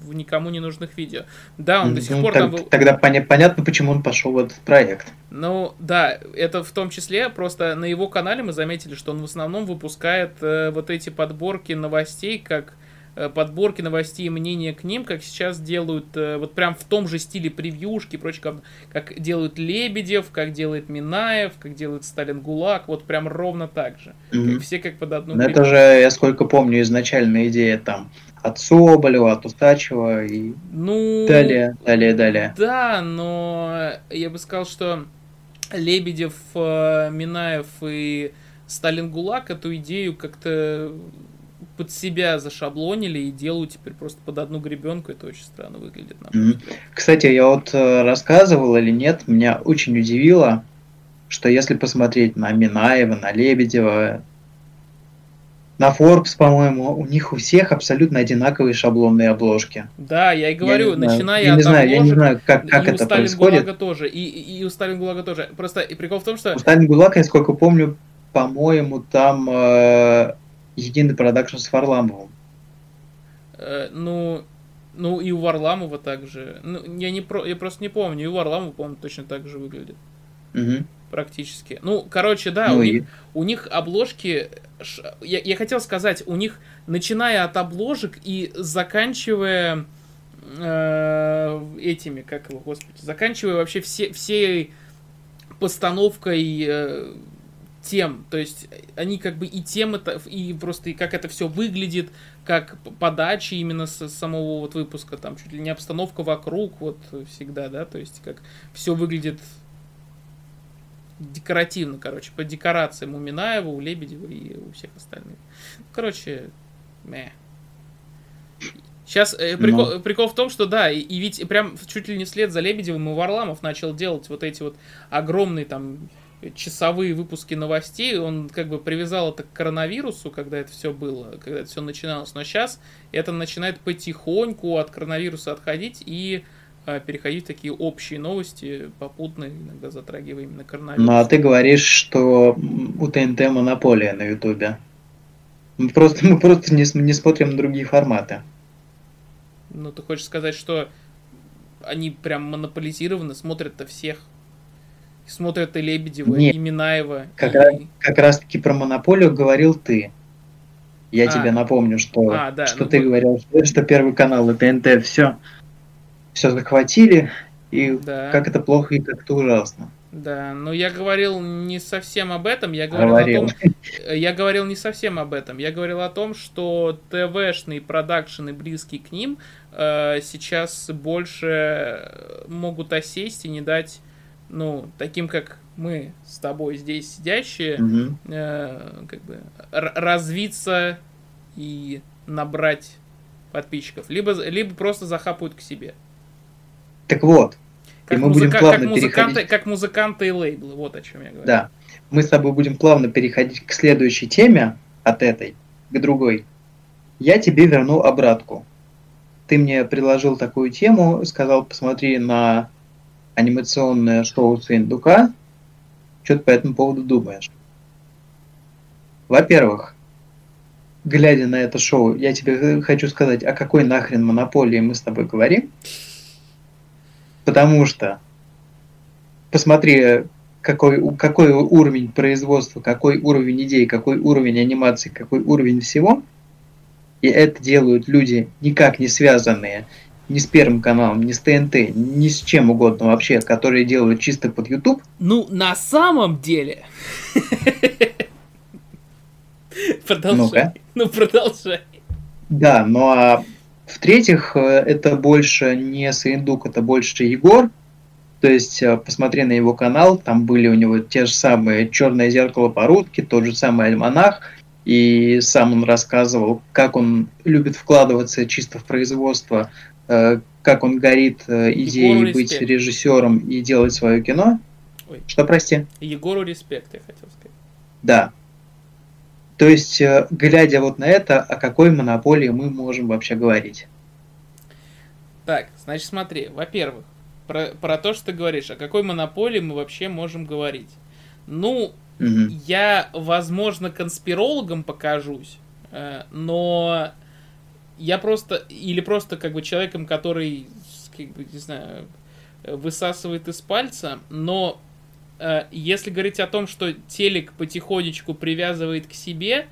в никому не нужных видео. Да, он ну, до сих пор так, там... Тогда поня- понятно, почему он пошел в этот проект. Ну, да, это в том числе, просто на его канале мы заметили, что он в основном выпускает э, вот эти подборки новостей, как Э, подборки новостей и мнения к ним, как сейчас делают, э, вот прям в том же стиле превьюшки и прочее, как, как делают Лебедев, как делает Минаев, как делает Сталин ГУЛАГ, вот прям ровно так же. Mm-hmm. Как все как под одну Но это же, я сколько помню, изначальная идея там от Соболева, от Устачева и ну, далее, далее, далее. Да, но я бы сказал, что Лебедев, э, Минаев и Сталин ГУЛАГ эту идею как-то под себя зашаблонили и делают теперь просто под одну гребенку. Это очень странно выглядит. Mm-hmm. Кстати, я вот э, рассказывал или нет, меня очень удивило, что если посмотреть на Минаева, на Лебедева, на Forbes, по-моему, у них у всех абсолютно одинаковые шаблонные обложки. Да, я и говорю, я начиная я от не знаю, я не знаю, как, как и это у Сталин происходит. Гулага тоже, и, и, и у Сталин Гулага тоже. Просто и прикол в том, что... У Сталин Гулага, насколько помню, по-моему, там э, единый продакшн с Варламовым. Э, ну, ну и у Варламова также. Ну, я, не про, я просто не помню. И у Варламова, по-моему, точно так же выглядит. Угу. Практически. Ну, короче, да, ну у, и... них, у них обложки. Я, я хотел сказать, у них, начиная от обложек и заканчивая э, этими, как его, господи, заканчивая вообще все, всей постановкой э, тем. То есть они как бы и темы, и просто и как это все выглядит, как подача именно с самого вот выпуска, там чуть ли не обстановка вокруг, вот всегда, да, то есть как все выглядит декоративно, короче, по декорациям у Минаева, у Лебедева и у всех остальных. Короче, мeh. Сейчас э, прикол, Но... прикол в том, что да, и, и ведь прям чуть ли не вслед за Лебедевым и Варламов начал делать вот эти вот огромные там часовые выпуски новостей, он как бы привязал это к коронавирусу, когда это все было, когда это все начиналось. Но сейчас это начинает потихоньку от коронавируса отходить и э, переходить в такие общие новости, попутные, иногда затрагивая именно коронавирус. Ну а ты говоришь, что у ТНТ монополия на Ютубе. Мы просто, мы просто не, не смотрим другие форматы. Ну, ты хочешь сказать, что они прям монополизированы, смотрят-то всех смотрят и Лебедева, Нет. и Минаева. Как, и... раз, как раз таки про монополию говорил ты. Я а. тебе напомню, что, а, да, что ну, ты вот... говорил, что Первый канал и ТНТ все, все захватили, и да. как это плохо и как это ужасно. Да, но я говорил не совсем об этом, я говорил, говорил. о том, я говорил не совсем об этом, я говорил о том, что ТВшные продакшены близкие к ним э, сейчас больше могут осесть и не дать ну, таким как мы с тобой здесь сидящие, угу. э, как бы развиться и набрать подписчиков, либо, либо просто захапают к себе. Так вот, как, и мы музыка, будем плавно как, музыканты, переходить... как музыканты и лейблы, вот о чем я говорю. Да, мы с тобой будем плавно переходить к следующей теме от этой к другой. Я тебе верну обратку. Ты мне предложил такую тему, сказал, посмотри на анимационное шоу Свиндука. Что ты по этому поводу думаешь? Во-первых, глядя на это шоу, я тебе хочу сказать, о какой нахрен монополии мы с тобой говорим. Потому что посмотри, какой, какой уровень производства, какой уровень идей, какой уровень анимации, какой уровень всего. И это делают люди, никак не связанные ни с Первым каналом, ни с ТНТ, ни с чем угодно вообще, которые делают чисто под YouTube. Ну, на самом деле... Продолжай. Ну, продолжай. Да, ну а в-третьих, э, это больше не Саиндук, это больше Егор. То есть, э, посмотри на его канал, там были у него те же самые «Черное зеркало по-русски», тот же самый «Альманах», и сам он рассказывал, как он любит вкладываться чисто в производство как он горит э, идеей быть респект. режиссером и делать свое кино. Ой. Что, прости? Егору респект, я хотел сказать. Да. То есть, э, глядя вот на это, о какой монополии мы можем вообще говорить? Так, значит, смотри, во-первых, про, про то, что ты говоришь, о какой монополии мы вообще можем говорить. Ну, угу. я, возможно, конспирологом покажусь, э, но я просто, или просто как бы человеком, который, как бы, не знаю, высасывает из пальца, но э, если говорить о том, что телек потихонечку привязывает к себе,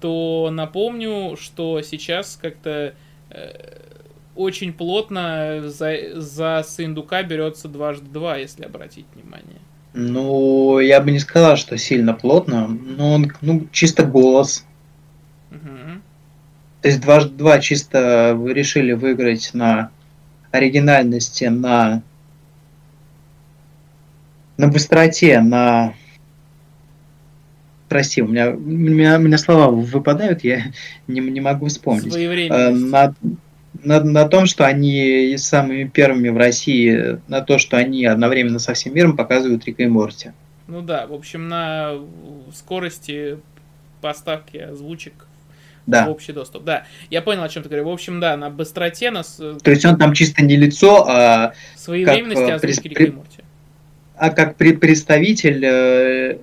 то напомню, что сейчас как-то э, очень плотно за, за Сындука берется дважды два, если обратить внимание. Ну, я бы не сказал, что сильно плотно, но он, ну, чисто голос. То есть дважды два чисто вы решили выиграть на оригинальности, на на быстроте, на прости, у меня, у меня, у меня слова выпадают, я не, не могу вспомнить. На, на, на том, что они самыми первыми в России, на то, что они одновременно со всем миром показывают Рика и Морти. Ну да, в общем, на скорости поставки озвучек да. общий доступ. Да, я понял, о чем ты говоришь. В общем, да, на быстроте нас... То есть он там чисто не лицо, а... Своевременности как, озвучки при... Рика и Морти. А как представитель э,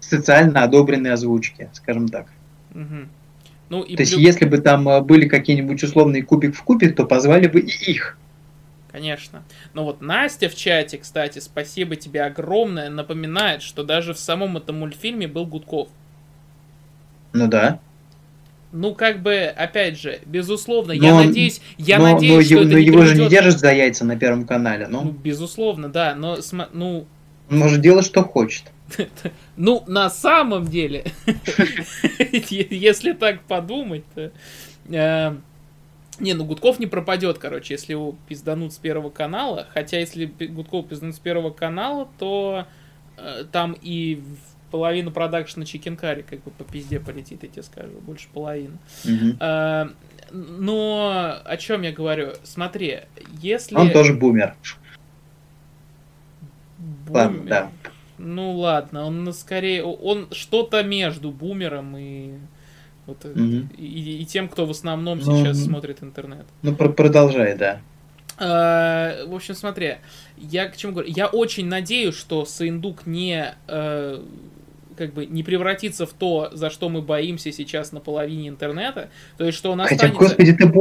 социально одобренной озвучки, скажем так. Угу. Ну, и То плюс... есть, если бы там э, были какие-нибудь условные кубик в кубик, то позвали бы и их. Конечно. Но вот Настя в чате, кстати, спасибо тебе огромное, напоминает, что даже в самом этом мультфильме был Гудков. Ну да. Ну, как бы, опять же, безусловно, но, я надеюсь, я но, надеюсь, но, что но это его приведет... же не держат за яйца на Первом канале, ну. Ну, безусловно, да, но, ну... Он может делать, что хочет. Ну, на самом деле, если так подумать, то... Э, не, ну Гудков не пропадет, короче, если его пизданут с Первого канала. Хотя, если Гудков пизданут с Первого канала, то э, там и половина продакшена Чикенкари как бы по пизде полетит, я тебе скажу, больше половины. А, но о чем я говорю? Смотри, если... Он тоже бумер. Бумер. Ладно, да. Ну ладно, он скорее, он что-то между бумером и вот, угу. и, и тем, кто в основном ну, сейчас смотрит интернет. Ну, про продолжай, да. А, в общем, смотри, я к чему говорю? Я очень надеюсь, что Саиндук не э, как бы не превратится в то, за что мы боимся сейчас на половине интернета. То есть, что он останется... Хотя, господи, ты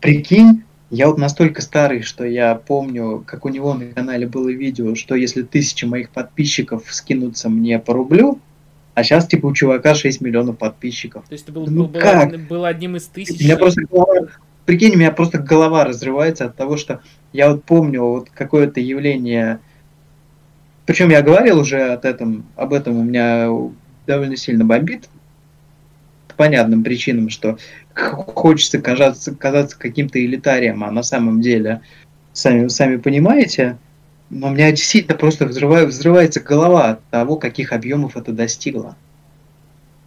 прикинь, я вот настолько старый, что я помню, как у него на канале было видео, что если тысяча моих подписчиков скинутся мне по рублю, а сейчас, типа, у чувака 6 миллионов подписчиков. То есть ты был, ну, был, как? был одним из тысяч? У меня просто голова, прикинь, у меня просто голова разрывается от того, что я вот помню вот какое-то явление, причем я говорил уже от этом, об этом у меня довольно сильно бомбит, по понятным причинам, что хочется казаться, казаться каким-то элитарием, а на самом деле, сами, сами понимаете, но у меня действительно просто взрывает, взрывается голова от того, каких объемов это достигло.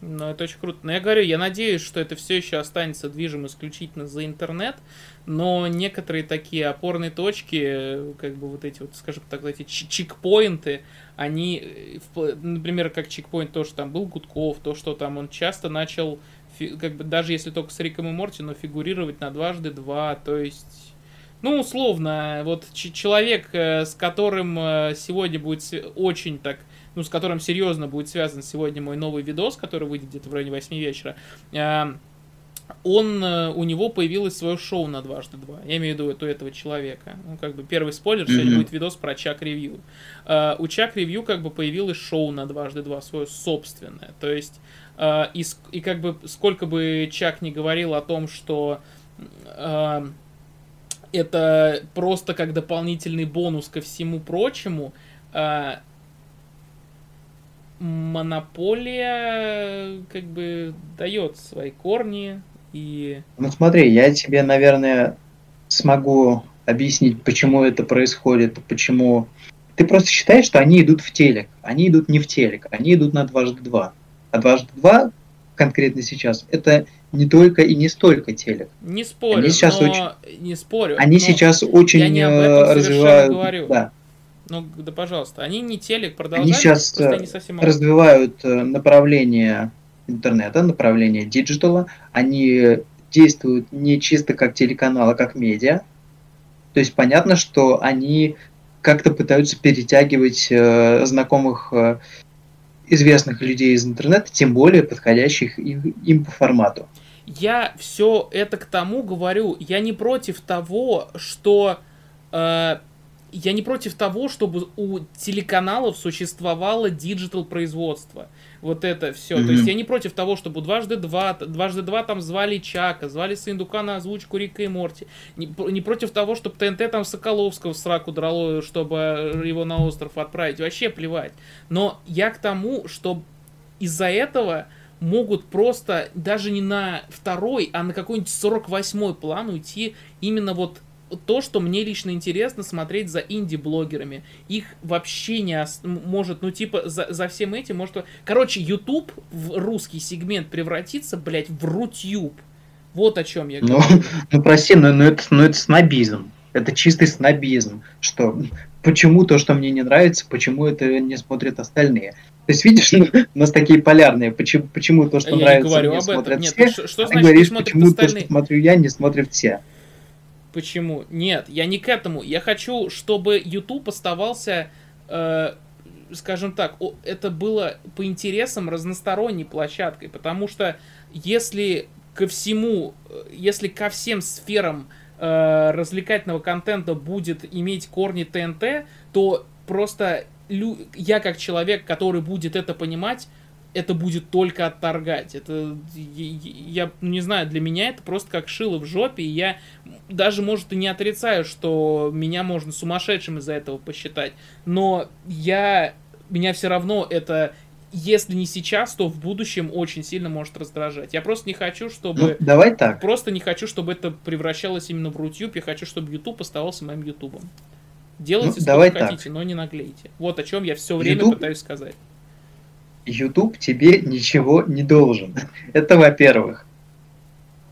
Ну, это очень круто. Но я говорю, я надеюсь, что это все еще останется движим исключительно за интернет, но некоторые такие опорные точки, как бы вот эти вот, скажем так, эти чекпоинты, они, э, например, как чекпоинт, то, что там был Гудков, то, что там он часто начал как бы даже если только с Риком и Морти, но фигурировать на дважды два, то есть... Ну, условно, вот человек, э, с которым э, сегодня будет очень так, ну, с которым серьезно будет связан сегодня мой новый видос, который выйдет где-то в районе 8 вечера, э, он, у него появилось свое шоу на дважды два. Я имею в виду у этого человека. Ну, как бы первый спойлер, сегодня mm-hmm. будет видос про Чак Ревью. У Чак Ревью как бы появилось шоу на дважды два, свое собственное. То есть Uh, и, и как бы сколько бы Чак не говорил о том, что uh, это просто как дополнительный бонус ко всему прочему, uh, монополия как бы дает свои корни и... Ну смотри, я тебе, наверное, смогу объяснить, почему это происходит, почему... Ты просто считаешь, что они идут в телек. Они идут не в телек, они идут на дважды два. А дважды два, конкретно сейчас, это не только и не столько телек. Не спорю, они сейчас но... очень... не спорю. Они сейчас очень я не об этом развивают. Говорю. Да. Ну, да, пожалуйста. Они не телек продолжают. Они сейчас они совсем развивают направление интернета, направление digital а. Они действуют не чисто как телеканал, а как медиа. То есть понятно, что они как-то пытаются перетягивать э, знакомых э, известных людей из интернета, тем более подходящих им, им по формату. Я все это к тому говорю, я не против того, что э, я не против того, чтобы у телеканалов существовало digital производство вот это все. Mm-hmm. То есть я не против того, чтобы дважды два, дважды два там звали Чака, звали Сындука на озвучку Рика и Морти. Не, не против того, чтобы ТНТ там Соколовского в сраку драло, чтобы его на остров отправить. Вообще плевать. Но я к тому, что из-за этого могут просто даже не на второй, а на какой-нибудь 48-й план уйти именно вот то, что мне лично интересно смотреть за инди-блогерами. Их вообще не ос- может, ну, типа, за, за всем этим может... Короче, YouTube в русский сегмент превратится, блядь, в Рутюб. Вот о чем я ну, говорю. Ну, ну прости, но, но, это, но это снобизм. Это чистый снобизм. Что почему то, что мне не нравится, почему это не смотрят остальные. То есть, видишь, ну, у нас такие полярные. Почему, почему то, что я нравится, не, говорю не смотрят Нет, все, что, что а значит, говоришь, почему остальные? то, что смотрю я, не смотрят все. Почему? Нет, я не к этому. Я хочу, чтобы YouTube оставался, э, скажем так, это было по интересам разносторонней площадкой, потому что если ко всему, э, если ко всем сферам э, развлекательного контента будет иметь корни ТНТ, то просто я как человек, который будет это понимать, это будет только отторгать. Это, я, я не знаю, для меня это просто как шило в жопе, и я даже, может, и не отрицаю, что меня можно сумасшедшим из-за этого посчитать, но я, меня все равно это, если не сейчас, то в будущем очень сильно может раздражать. Я просто не хочу, чтобы... Ну, давай так. Просто не хочу, чтобы это превращалось именно в Рутюб, я хочу, чтобы YouTube оставался моим Ютубом. Делайте, ну, давай хотите, так. но не наглейте. Вот о чем я все время YouTube... пытаюсь сказать. YouTube тебе ничего не должен. Это во-первых.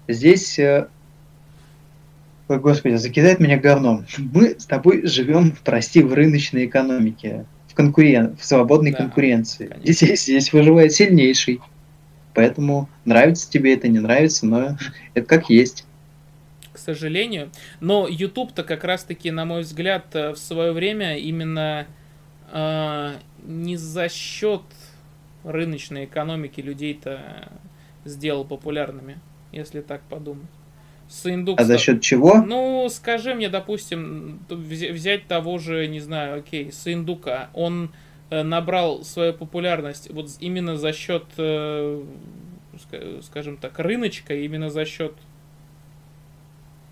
Здесь, э, ой, господи, закидает меня говном. Мы с тобой живем, прости, в рыночной экономике, в, конкурен... в свободной да, конкуренции. Здесь, здесь выживает сильнейший. Поэтому нравится тебе это, не нравится, но это как есть. К сожалению. Но YouTube-то как раз-таки, на мой взгляд, э, в свое время именно э, не за счет рыночной экономики людей-то сделал популярными, если так подумать. Синдукс, а за счет чего? Ну, скажи мне, допустим, взять того же, не знаю, окей, Синдука. Он э, набрал свою популярность вот именно за счет, э, скажем так, рыночка, именно за счет...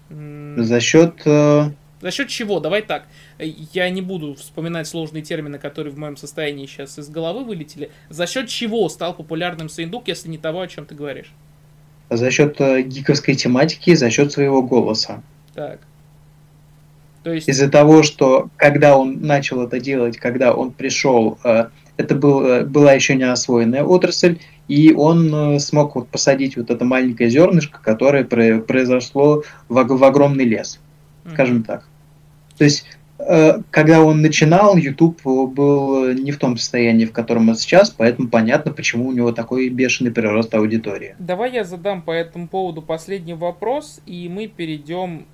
За счет э, за счет чего? Давай так. Я не буду вспоминать сложные термины, которые в моем состоянии сейчас из головы вылетели. За счет чего стал популярным Сейндук, если не того, о чем ты говоришь? За счет э, гиковской тематики, за счет своего голоса. Так. То есть... Из-за того, что когда он начал это делать, когда он пришел, э, это был, э, была еще не освоенная отрасль, и он смог вот посадить вот это маленькое зернышко, которое произошло в, в огромный лес, скажем так. То есть, э, когда он начинал, YouTube был не в том состоянии, в котором он сейчас, поэтому понятно, почему у него такой бешеный прирост аудитории. Давай я задам по этому поводу последний вопрос, и мы перейдем...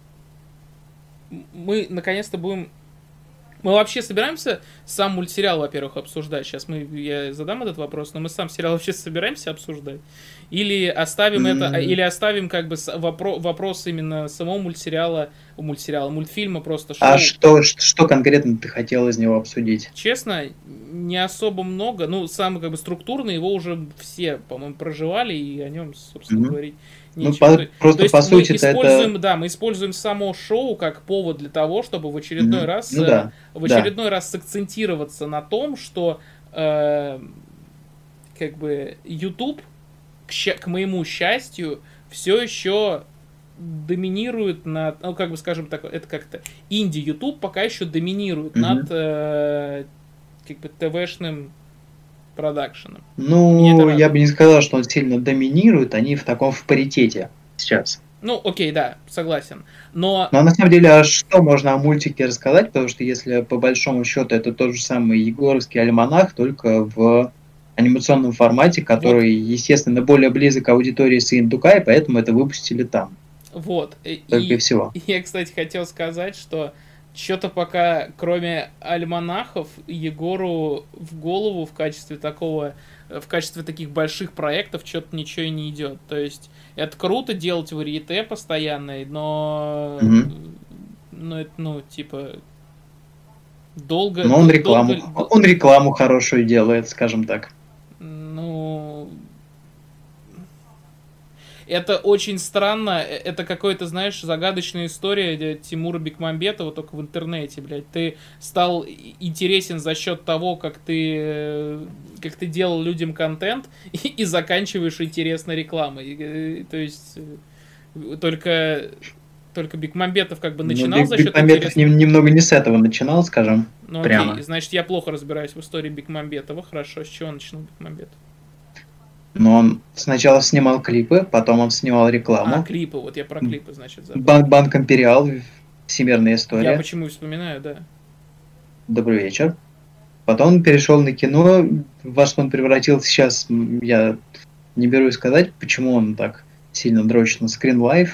Мы наконец-то будем мы вообще собираемся сам мультсериал, во-первых, обсуждать. Сейчас мы, я задам этот вопрос, но мы сам сериал вообще собираемся обсуждать? Или оставим mm-hmm. это, или оставим как бы вопро- вопрос именно самого мультсериала, мультсериала, мультфильма просто. Шоу. А что, что конкретно ты хотел из него обсудить? Честно, не особо много. Ну, самый как бы структурный, его уже все, по-моему, проживали, и о нем, собственно, mm-hmm. говорить ну, по, просто То по сути используем, это... Да, мы используем само шоу как повод для того, чтобы в очередной mm-hmm. раз, ну, да. в очередной да. раз сакцентироваться на том, что э, как бы YouTube, к, к моему счастью, все еще доминирует над, ну как бы скажем так, это как-то инди YouTube пока еще доминирует mm-hmm. над э, как бы ТВшным продакшеном. Ну, я бы не сказал, что он сильно доминирует, они в таком в паритете сейчас. Ну, окей, да, согласен. Но... Но на самом деле, а что можно о мультике рассказать? Потому что если по большому счету это тот же самый Егоровский альманах, только в анимационном формате, который, вот. естественно, более близок к аудитории Синдука, и поэтому это выпустили там. Вот. Только и, всего. Я, кстати, хотел сказать, что что-то пока, кроме альманахов, Егору в голову в качестве такого, в качестве таких больших проектов что-то ничего и не идет. То есть это круто делать варьете постоянный, но, mm-hmm. но это, ну, типа, долго... Но он рекламу, долго... он рекламу хорошую делает, скажем так. Это очень странно. Э, это какой-то, знаешь, загадочная история Тимура Бекмамбетова только в интернете, блядь. Ты стал интересен за счет того, как ты, э, как ты делал людям контент и, и заканчиваешь интересной рекламой. Э, то есть только только Бекмамбетов как бы ну, начинал ну, за счет Бекмамбетов интересных... немного не с этого начинал, скажем, ну, прямо. Окей, значит, я плохо разбираюсь в истории Бекмамбетова. Хорошо, с чего начинал Бекмамбетов? Но он сначала снимал клипы, потом он снимал рекламу. А, клипы, вот я про клипы, значит, забыл. Банк, Банк Империал, всемирная история. Я почему вспоминаю, да. Добрый вечер. Потом он перешел на кино, во что он превратился сейчас, я не берусь сказать, почему он так сильно дрочит на Screen Life.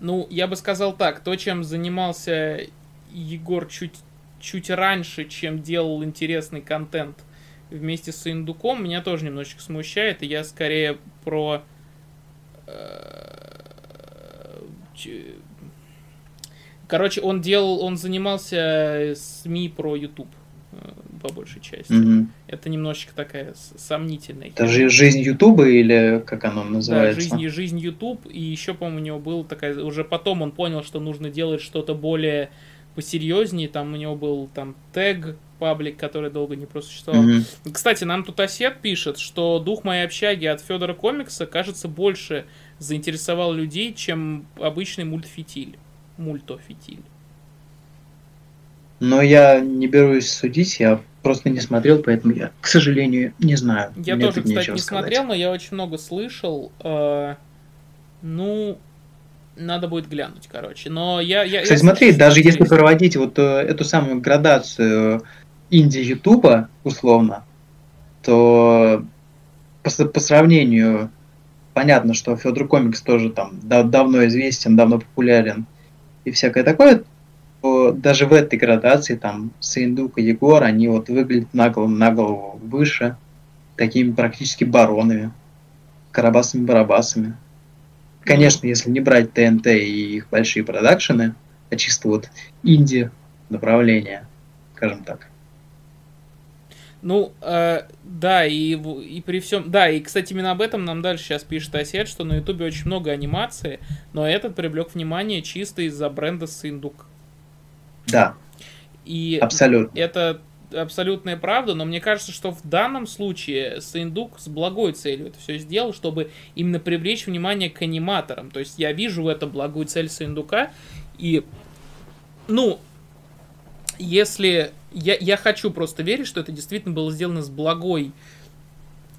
Ну, я бы сказал так, то, чем занимался Егор чуть, чуть раньше, чем делал интересный контент вместе с Индуком меня тоже немножечко смущает, и я скорее про... Э, короче, он делал, он занимался СМИ про YouTube э, по большей части. Mm-hmm. Это немножечко такая сомнительная. Это же жизнь Ютуба или как оно называется? Да, жизнь, жизнь Ютуб. И еще, по-моему, у него был такая... Уже потом он понял, что нужно делать что-то более посерьезнее. Там у него был там тег паблик, который долго не просуществовал. Mm-hmm. Кстати, нам тут Осет пишет, что дух моей общаги от Федора Комикса, кажется, больше заинтересовал людей, чем обычный мультфитиль. Мультофитиль. Но я не берусь судить, я просто не смотрел, поэтому я, к сожалению, не знаю. Я тоже, кстати, не сказать. смотрел, но я очень много слышал. Э, ну, надо будет глянуть, короче. Но я, я, Кстати, я смотри, даже если проводить вот э, эту самую градацию инди Ютуба, условно, то по, по сравнению, понятно, что Федор Комикс тоже там да, давно известен, давно популярен и всякое такое, то даже в этой градации там Саиндук и Егор, они вот выглядят на голову, на голову выше, такими практически баронами, карабасами-барабасами. Конечно, если не брать ТНТ и их большие продакшены, а чисто вот инди направление, скажем так. Ну, э, да, и, и при всем... Да, и, кстати, именно об этом нам дальше сейчас пишет Осет, что на Ютубе очень много анимации, но этот привлек внимание чисто из-за бренда Сындук. Да. И абсолютно. Это абсолютная правда, но мне кажется, что в данном случае Сындук с благой целью это все сделал, чтобы именно привлечь внимание к аниматорам. То есть я вижу в этом благую цель Сындука, и, ну, если... Я, я хочу просто верить, что это действительно было сделано с благой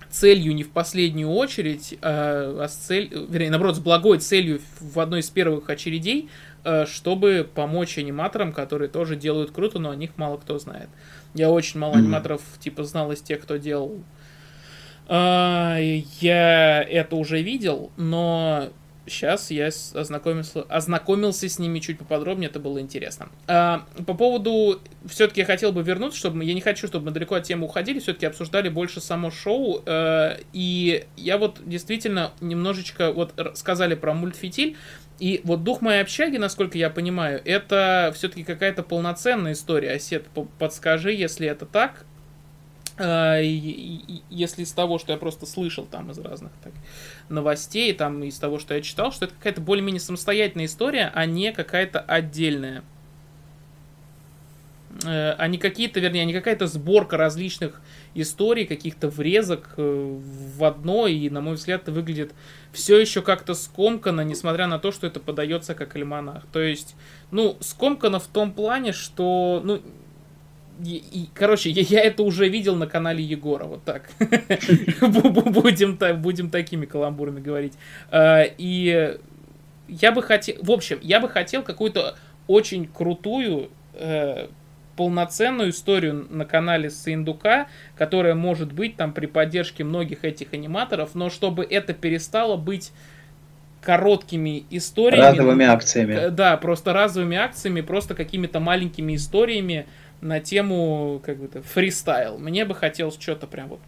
целью не в последнюю очередь, а, а с целью, вернее, наоборот, с благой целью в одной из первых очередей, чтобы помочь аниматорам, которые тоже делают круто, но о них мало кто знает. Я очень мало mm-hmm. аниматоров, типа, знал из тех, кто делал. А, я это уже видел, но сейчас я ознакомился, ознакомился с ними чуть поподробнее, это было интересно. А, по поводу, все-таки я хотел бы вернуться, чтобы я не хочу, чтобы мы далеко от темы уходили, все-таки обсуждали больше само шоу, э, и я вот действительно немножечко, вот сказали про мультфитиль, и вот дух моей общаги, насколько я понимаю, это все-таки какая-то полноценная история. Осет, подскажи, если это так, э, если из того, что я просто слышал там из разных так, новостей, там из того, что я читал, что это какая-то более-менее самостоятельная история, а не какая-то отдельная. Э, а не какие-то, вернее, не какая-то сборка различных историй, каких-то врезок э, в одно, и, на мой взгляд, это выглядит все еще как-то скомкано, несмотря на то, что это подается как альманах. То есть, ну, скомкано в том плане, что, ну, и, и, короче, я, я это уже видел на канале Егора, вот так. будем, будем такими каламбурами говорить. А, и я бы хотел, в общем, я бы хотел какую-то очень крутую, э, полноценную историю на канале Сындука, которая может быть там при поддержке многих этих аниматоров, но чтобы это перестало быть короткими историями. Разовыми акциями. Да, просто разовыми акциями, просто какими-то маленькими историями на тему как бы фристайл. Мне бы хотелось что-то прям вот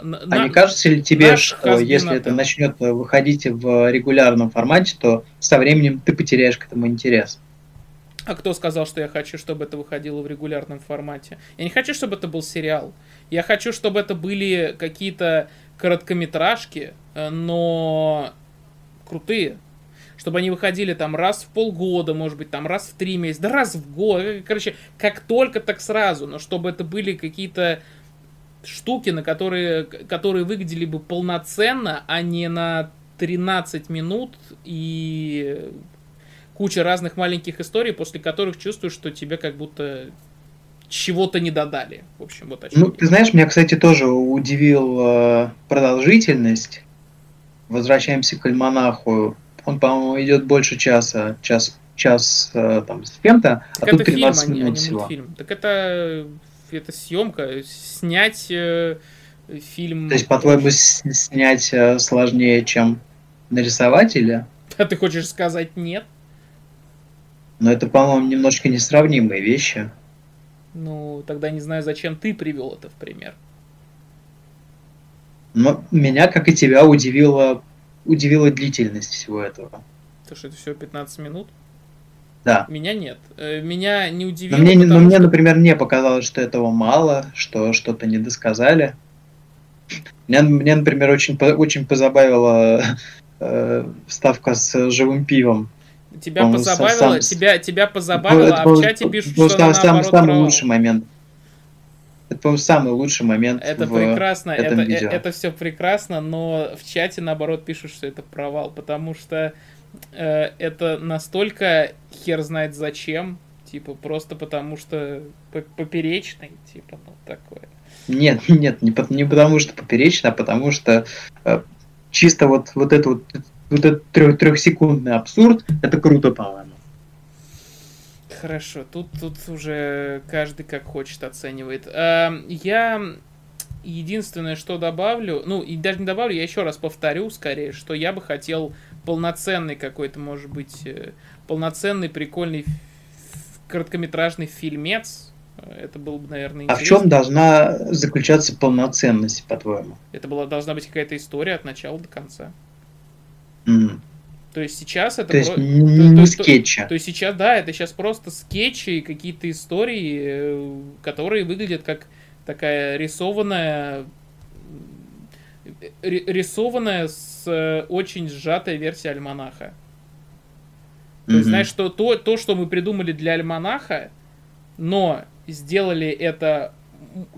на, а не кажется ли тебе, что если это начнет выходить в регулярном формате, то со временем ты потеряешь к этому интерес? А кто сказал, что я хочу, чтобы это выходило в регулярном формате? Я не хочу, чтобы это был сериал. Я хочу, чтобы это были какие-то короткометражки, э, но крутые. Чтобы они выходили там раз в полгода, может быть, там раз в три месяца, да раз в год. Э, короче, как только, так сразу. Но чтобы это были какие-то штуки, на которые, которые выглядели бы полноценно, а не на 13 минут и куча разных маленьких историй, после которых чувствуешь, что тебе как будто чего-то не додали. В общем, вот о чем. Ну, ты знаешь, меня, кстати, тоже удивил э, продолжительность. Возвращаемся к альманаху. Он, по-моему, идет больше часа, час, час э, там с кем-то, а тут 13 фильм, минут а не, всего. Мультфильм. Так это это съемка, снять э, фильм. То есть, по-твоему, снять э, сложнее, чем нарисовать или? А ты хочешь сказать нет? Но это, по-моему, немножко несравнимые вещи. Ну, тогда не знаю, зачем ты привел это в пример. Но меня, как и тебя, удивила, удивила длительность всего этого. То, что это всего 15 минут? Да. Меня нет. Э, меня не удивило. Но мне, но мне что... например, не показалось, что этого мало, что что-то не досказали. Меня, мне, например, очень, очень позабавила э, ставка с живым пивом. Тебя позабавило, сам, тебя, тебя позабавило, это, а в чате пишут, что сам, сам, самый лучший момент. Это, по-моему, самый лучший момент. Это в прекрасно, этом это, видео. это все прекрасно, но в чате наоборот пишут, что это провал, потому что э, это настолько хер знает зачем, типа просто потому что поперечный, типа, ну такое. Нет, нет, не, не потому что поперечный, а потому что э, чисто вот, вот это вот, вот этот трех, трехсекундный абсурд, это круто, по-моему. Хорошо, тут, тут уже каждый как хочет оценивает. Э, я единственное, что добавлю, ну, и даже не добавлю, я еще раз повторю, скорее, что я бы хотел полноценный какой-то, может быть, э, полноценный, прикольный короткометражный фильмец. Это был бы, наверное, интересно. А в чем должна заключаться полноценность, по-твоему? Это была, должна быть какая-то история от начала до конца. Mm. То есть сейчас это... То есть про... не, то, скетчи. То, то есть сейчас, да, это сейчас просто скетчи и какие-то истории, э, которые выглядят как такая рисованная рисованная с э, очень сжатой версией альманаха. То mm-hmm. есть, знаешь, что то, то, что мы придумали для альманаха, но сделали это,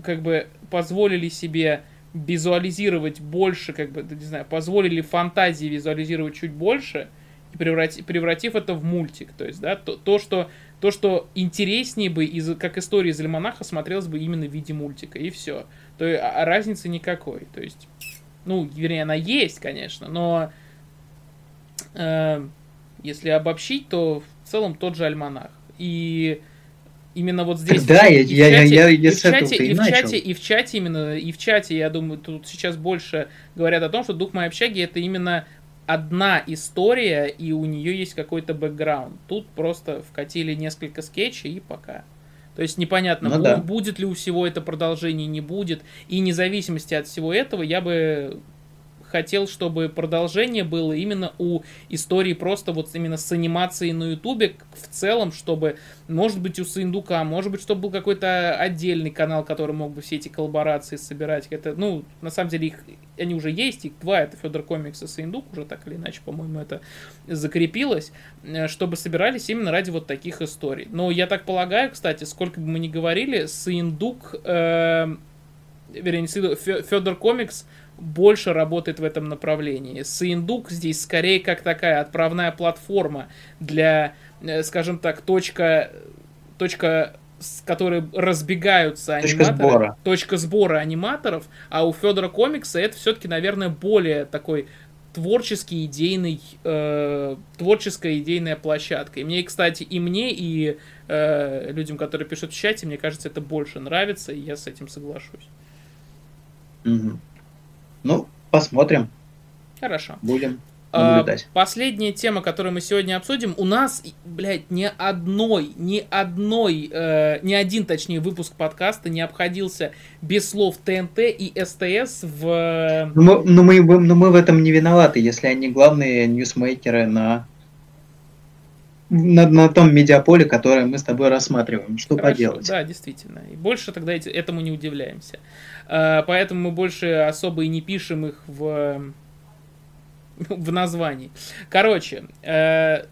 как бы позволили себе визуализировать больше, как бы, не знаю, позволили фантазии визуализировать чуть больше, и преврати, превратив это в мультик. То есть, да, то, то, что, то, что интереснее бы, из, как история из Альманаха, смотрелось бы именно в виде мультика, и все. То есть, а, а разницы никакой. То есть, ну, вернее, она есть, конечно, но э, если обобщить, то в целом тот же альманах. И именно вот здесь... Да, я, я, я, я, и в чате, и в чате, и в чате именно, и в чате, я думаю, тут сейчас больше говорят о том, что «Дух моей общаги» это именно одна история, и у нее есть какой-то бэкграунд. Тут просто вкатили несколько скетчей и пока. То есть непонятно, ну, да. будет ли у всего это продолжение, не будет. И независимости от всего этого я бы хотел, чтобы продолжение было именно у истории просто вот именно с анимацией на ютубе в целом, чтобы, может быть, у Сындука, может быть, чтобы был какой-то отдельный канал, который мог бы все эти коллаборации собирать. Это, ну, на самом деле, их, они уже есть, их два, это Федор Комикс и Сындук, уже так или иначе, по-моему, это закрепилось, э, чтобы собирались именно ради вот таких историй. Но я так полагаю, кстати, сколько бы мы ни говорили, Сындук, э, вернее, Федор Комикс больше работает в этом направлении. Синдук здесь скорее как такая отправная платформа для, э, скажем так, точка, точка которые разбегаются точка аниматоры. Сбора. Точка сбора аниматоров, а у Федора комикса это все-таки, наверное, более такой творческий, идейный, э, творческая идейная площадка. И мне, кстати, и мне, и э, людям, которые пишут в чате, мне кажется, это больше нравится, и я с этим соглашусь. Угу. Ну, посмотрим. Хорошо. Будем наблюдать. Последняя тема, которую мы сегодня обсудим, у нас, блядь, ни одной, ни одной, э, ни один, точнее, выпуск подкаста не обходился без слов ТНТ и СТС в... Но, но, мы, но мы в этом не виноваты, если они главные ньюсмейкеры на, на, на том медиаполе, которое мы с тобой рассматриваем. Что Хорошо, поделать? Да, действительно. И больше тогда этому не удивляемся. Э, поэтому мы больше особо и не пишем их в в названии. Короче, э,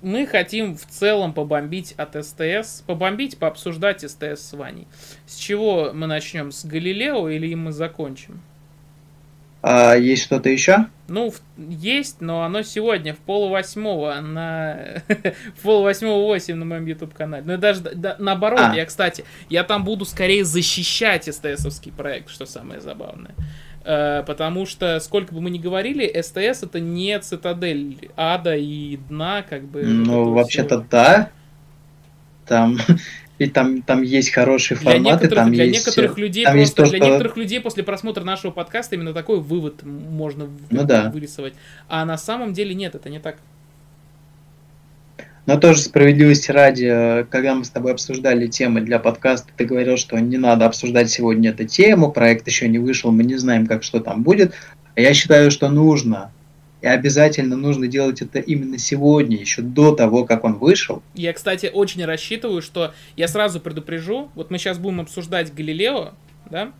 мы хотим в целом побомбить от СТС, побомбить, пообсуждать СТС с Ваней. С чего мы начнем? С Галилео или мы закончим? А есть что-то еще? Ну, есть, но оно сегодня в полувосьмого на в полувосьмого восемь на моем YouTube канале. Ну и даже да, наоборот, а. я, кстати, я там буду скорее защищать СТСовский проект, что самое забавное. Э, потому что, сколько бы мы ни говорили, СТС это не цитадель ада и дна, как бы. Ну, вообще-то всего. да. Там и там, там есть хорошие для форматы, там для есть... Некоторых людей там просто, есть то, для что... некоторых людей после просмотра нашего подкаста именно такой вывод можно ну, да. вырисовать. А на самом деле нет, это не так. Но тоже справедливости ради, э, когда мы с тобой обсуждали темы для подкаста, ты говорил, что не надо обсуждать сегодня эту тему, проект еще не вышел, мы не знаем, как что там будет. А я считаю, что нужно. И обязательно нужно делать это именно сегодня, еще до того, как он вышел. Я, кстати, очень рассчитываю, что я сразу предупрежу, вот мы сейчас будем обсуждать Галилео, да,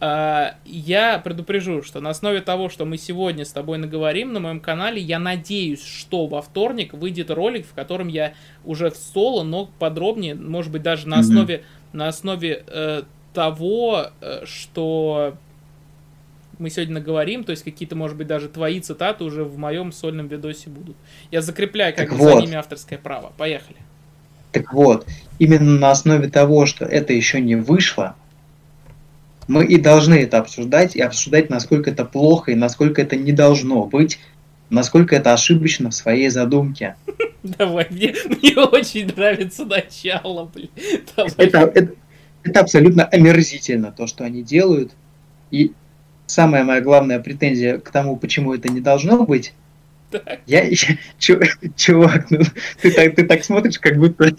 а, я предупрежу, что на основе того, что мы сегодня с тобой наговорим на моем канале, я надеюсь, что во вторник выйдет ролик, в котором я уже в соло, но подробнее, может быть, даже на основе, mm-hmm. на основе э, того, э, что мы сегодня наговорим, то есть какие-то, может быть, даже твои цитаты уже в моем сольном видосе будут. Я закрепляю как бы вот. за ними авторское право. Поехали. Так вот, именно на основе того, что это еще не вышло, мы и должны это обсуждать, и обсуждать, насколько это плохо, и насколько это не должно быть, насколько это ошибочно в своей задумке. Давай, мне, мне очень нравится начало, блин. Это, это, это абсолютно омерзительно, то, что они делают. И самая моя главная претензия к тому, почему это не должно быть, так. Я, я чувак, ну, ты так, ты так смотришь, как будто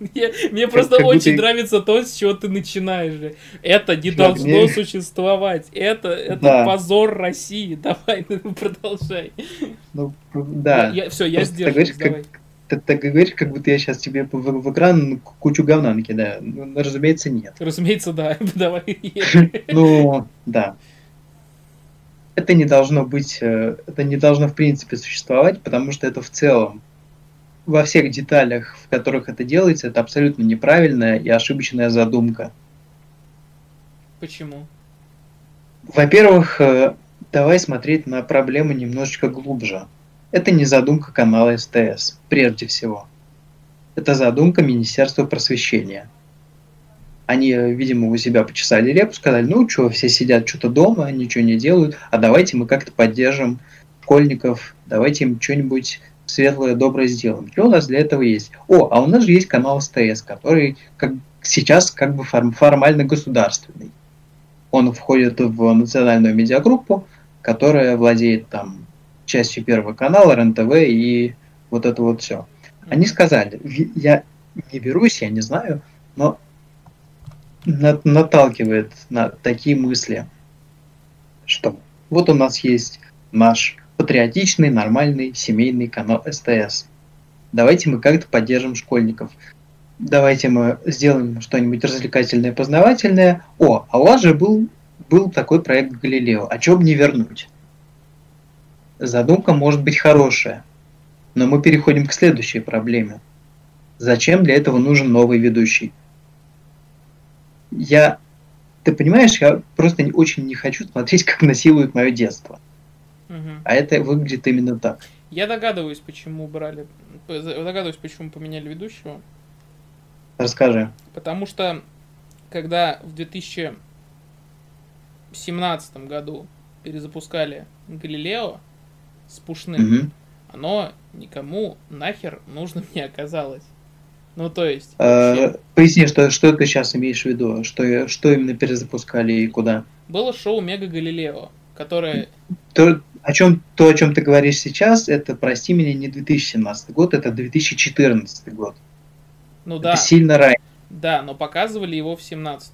мне, мне просто как очень будто... нравится то, с чего ты начинаешь. Это не Чувак, должно мне... существовать. Это, это да. позор России. Давай, ну, продолжай. Ну, да. Я, я, все, я сделаю. Как, ты так говоришь, как будто я сейчас тебе в, в экран кучу говна накидаю. Ну, разумеется, нет. Разумеется, да. Давай. Ну, да. Это не должно быть, э, это не должно в принципе существовать, потому что это в целом во всех деталях, в которых это делается, это абсолютно неправильная и ошибочная задумка. Почему? Во-первых, э, давай смотреть на проблему немножечко глубже. Это не задумка канала СТС, прежде всего. Это задумка Министерства просвещения. Они, видимо, у себя почесали репу, сказали, ну что, все сидят что-то дома, ничего не делают, а давайте мы как-то поддержим школьников, давайте им что-нибудь светлое, доброе сделаем. Что у нас для этого есть? О, а у нас же есть канал СТС, который как, сейчас как бы форм, формально государственный. Он входит в национальную медиагруппу, которая владеет там частью Первого канала, РНТВ и вот это вот все. Они сказали, я не берусь, я не знаю, но наталкивает на такие мысли, что вот у нас есть наш патриотичный, нормальный, семейный канал СТС. Давайте мы как-то поддержим школьников. Давайте мы сделаем что-нибудь развлекательное, познавательное. О, а у вас же был, был такой проект Галилео. А чего бы не вернуть? Задумка может быть хорошая, но мы переходим к следующей проблеме. Зачем для этого нужен новый ведущий? Я, ты понимаешь, я просто очень не хочу смотреть, как насилуют мое детство. А это выглядит именно так. Я догадываюсь, почему убрали. Догадываюсь, почему поменяли ведущего. Расскажи. Потому что, когда в 2017 году перезапускали Галилео с пушным, угу. оно никому нахер нужным не оказалось. Ну, то есть... Э, поясни, что, что ты сейчас имеешь в виду? Что, что именно перезапускали и куда? Было шоу Мега Галилео, которое... То, о чем, то, о чем ты говоришь сейчас, это, прости меня, не 2017 год, это 2014 год. Ну да. Это сильно раньше. Да, но показывали его в 17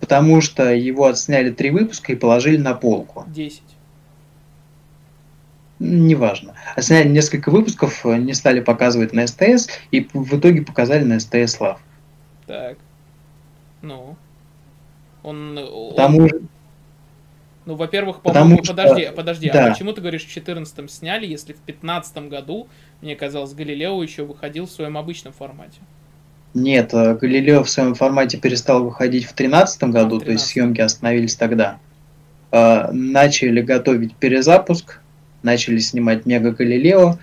Потому что его отсняли три выпуска и положили на полку. Десять неважно. А сняли несколько выпусков, э, не стали показывать на СТС, и в итоге показали на СТС Лав. Так. Ну. Он... Потому он... Ну, во-первых, по-моему, что... подожди, подожди, а да. а почему ты говоришь в 14 сняли, если в 15 году, мне казалось, Галилео еще выходил в своем обычном формате? Нет, э, Галилео в своем формате перестал выходить в 13 году, а, в 13. то есть съемки остановились тогда. Э, начали готовить перезапуск, начали снимать Мега Галилео,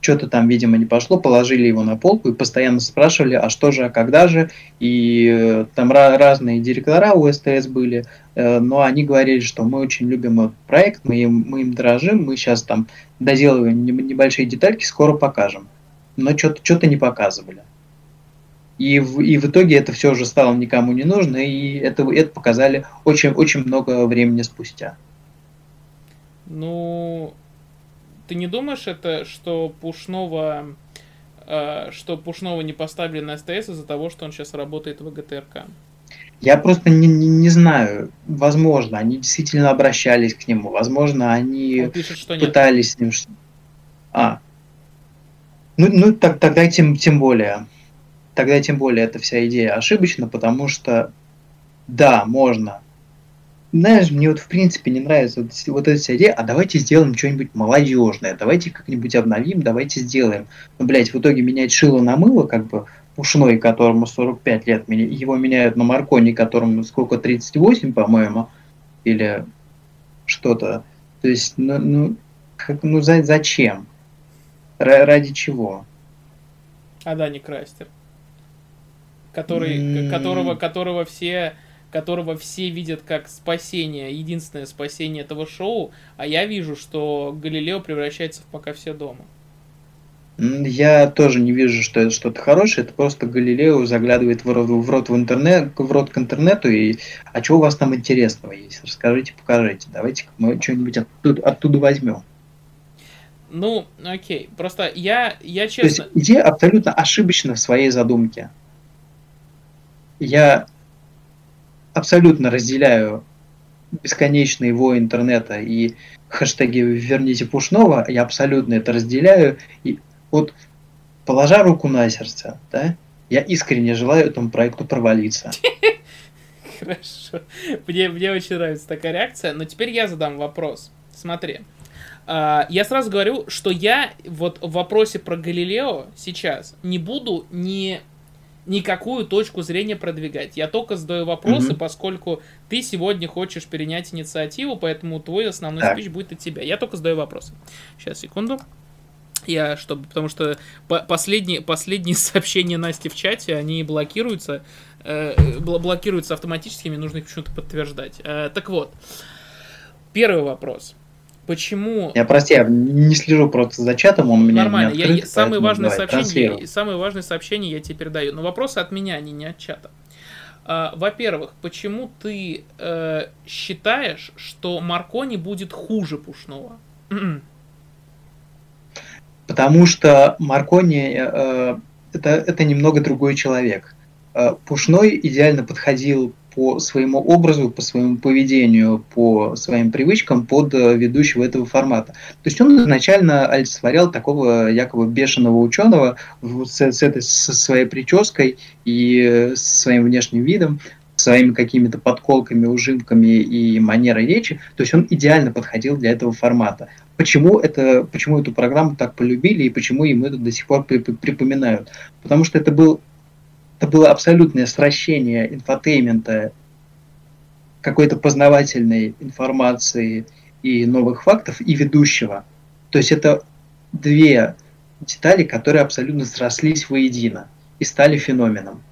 что-то там, видимо, не пошло, положили его на полку и постоянно спрашивали, а что же, а когда же, и э, там разные директора у СТС были, э, но они говорили, что мы очень любим этот проект, мы им, мы им дорожим, мы сейчас там доделываем небольшие детальки, скоро покажем. Но что-то что не показывали. И в, и в итоге это все уже стало никому не нужно, и это, это показали очень, очень много времени спустя. Ну, ты не думаешь это, что Пушного, э, что Пушного не поставили на СТС из-за того, что он сейчас работает в ГТРК? Я просто не, не, не знаю. Возможно, они действительно обращались к нему. Возможно, они он пишет, что пытались нет. с ним. А. Ну, ну так, тогда тем, тем более. Тогда тем более эта вся идея ошибочна, потому что да, можно знаешь, мне вот в принципе не нравится вот, вот эта идея, а давайте сделаем что-нибудь молодежное, давайте как-нибудь обновим, давайте сделаем. Ну, блядь, в итоге менять шило на мыло, как бы, Пушной, которому 45 лет, его меняют на Маркони, которому сколько, 38, по-моему, или что-то. То есть, ну, ну, как, ну за, зачем? Р- ради чего? А Дани Крастер, который, mm. которого, которого все которого все видят как спасение, единственное спасение этого шоу, а я вижу, что Галилео превращается в пока все дома. Я тоже не вижу, что это что-то хорошее, это просто Галилео заглядывает в рот, в рот в интернет, в рот к интернету и а что у вас там интересного есть? Расскажите, покажите. Давайте мы что-нибудь оттуда, оттуда возьмем. Ну, окей. Просто я, я честно... То есть идея абсолютно ошибочна в своей задумке. Я абсолютно разделяю бесконечный вой интернета и хэштеги «Верните Пушного», я абсолютно это разделяю. И вот, положа руку на сердце, да, я искренне желаю этому проекту провалиться. Хорошо. Мне, мне очень нравится такая реакция, но теперь я задам вопрос. Смотри. А, я сразу говорю, что я вот в вопросе про Галилео сейчас не буду ни никакую точку зрения продвигать. Я только задаю вопросы, mm-hmm. поскольку ты сегодня хочешь перенять инициативу, поэтому твой основной так. спич будет от тебя. Я только задаю вопросы. Сейчас, секунду. Я, чтобы, потому что по последние, последние сообщения Насти в чате, они блокируются, э, блокируются автоматически, мне нужно их почему-то подтверждать. Э, так вот, первый вопрос. Почему? Я прости, я не слежу просто за чатом, он у меня Нормально. не открыт, я, самые важные сообщения, самые важные сообщения я тебе передаю. Но вопросы от меня, они не от чата. А, во-первых, почему ты э, считаешь, что Маркони будет хуже Пушного? Потому что Маркони э, это, это немного другой человек. Э, Пушной идеально подходил по своему образу, по своему поведению, по своим привычкам под э, ведущего этого формата. То есть он изначально олицетворял такого якобы бешеного ученого с, с этой со своей прической и э, своим внешним видом, своими какими-то подколками, ужимками и манерой речи. То есть он идеально подходил для этого формата. Почему, это, почему эту программу так полюбили и почему им это до сих пор припоминают? Потому что это был это было абсолютное сращение infotainment а, какой-то познавательной информации и новых фактов и ведущего. То есть это две детали, которые абсолютно срослись воедино. и стали феноменом.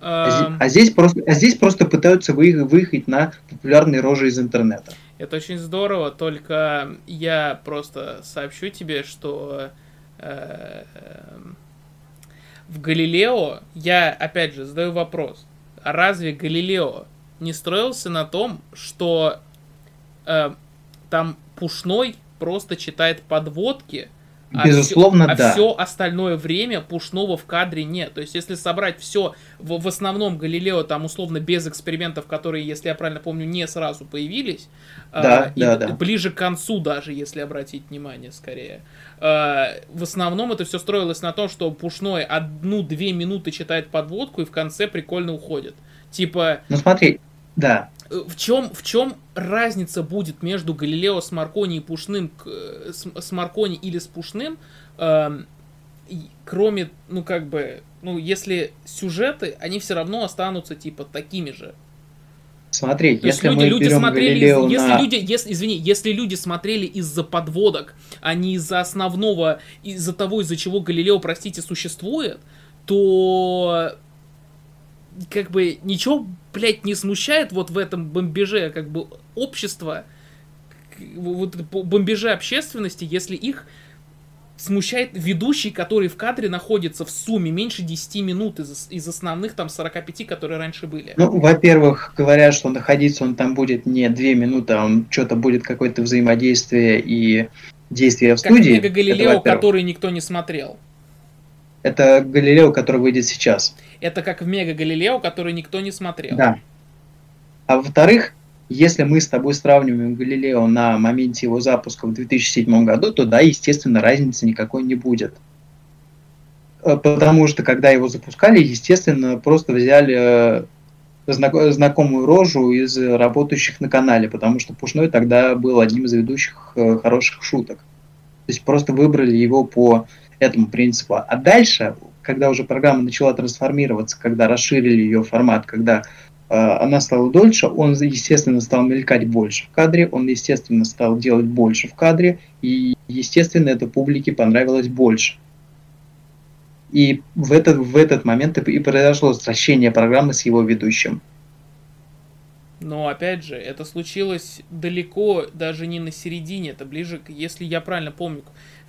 А, а, здесь просто, а здесь просто пытаются выехать, выехать на популярные рожи из интернета. Это очень здорово, только я просто сообщу тебе, что э, в Галилео я, опять же, задаю вопрос. Разве Галилео не строился на том, что э, там Пушной просто читает подводки, а Безусловно, все, да. А все остальное время Пушного в кадре нет. То есть, если собрать все, в, в основном Галилео там условно без экспериментов, которые, если я правильно помню, не сразу появились, да, э, да, да. ближе к концу даже, если обратить внимание, скорее. Э, в основном это все строилось на том, что Пушной одну-две минуты читает подводку и в конце прикольно уходит. Типа... Ну смотри, да. В чем, в чем разница будет между Галилео с Маркони и Пушным, с, с Маркони или с Пушным, э, кроме, ну как бы, ну если сюжеты, они все равно останутся типа такими же. Смотри, То если люди, мы люди смотрели, Галилео если на... люди, если, извини, если люди смотрели из-за подводок, а не из-за основного, из-за того, из-за чего Галилео, простите, существует, то как бы ничего, блядь, не смущает вот в этом бомбеже, как бы общество, вот бомбеже общественности, если их смущает ведущий, который в кадре находится в сумме меньше 10 минут из, из основных там 45, которые раньше были. Ну, во-первых, говорят, что находиться он там будет не 2 минуты, а он что-то будет какое-то взаимодействие и действие в как студии. Как Галилео, который никто не смотрел. Это Галилео, который выйдет сейчас. Это как в Мега Галилео, который никто не смотрел. Да. А во-вторых, если мы с тобой сравниваем Галилео на моменте его запуска в 2007 году, то да, естественно, разницы никакой не будет. Э, потому что, когда его запускали, естественно, просто взяли э, знакомую рожу из работающих на канале, потому что Пушной тогда был одним из ведущих э, хороших шуток. То есть просто выбрали его по этому принципу. А дальше, когда уже программа начала трансформироваться, когда расширили ее формат, когда э, она стала дольше, он, естественно, стал мелькать больше в кадре, он, естественно, стал делать больше в кадре, и, естественно, это публике понравилось больше. И в этот, в этот момент и произошло возвращение программы с его ведущим. Но опять же, это случилось далеко, даже не на середине, это ближе, если я правильно помню,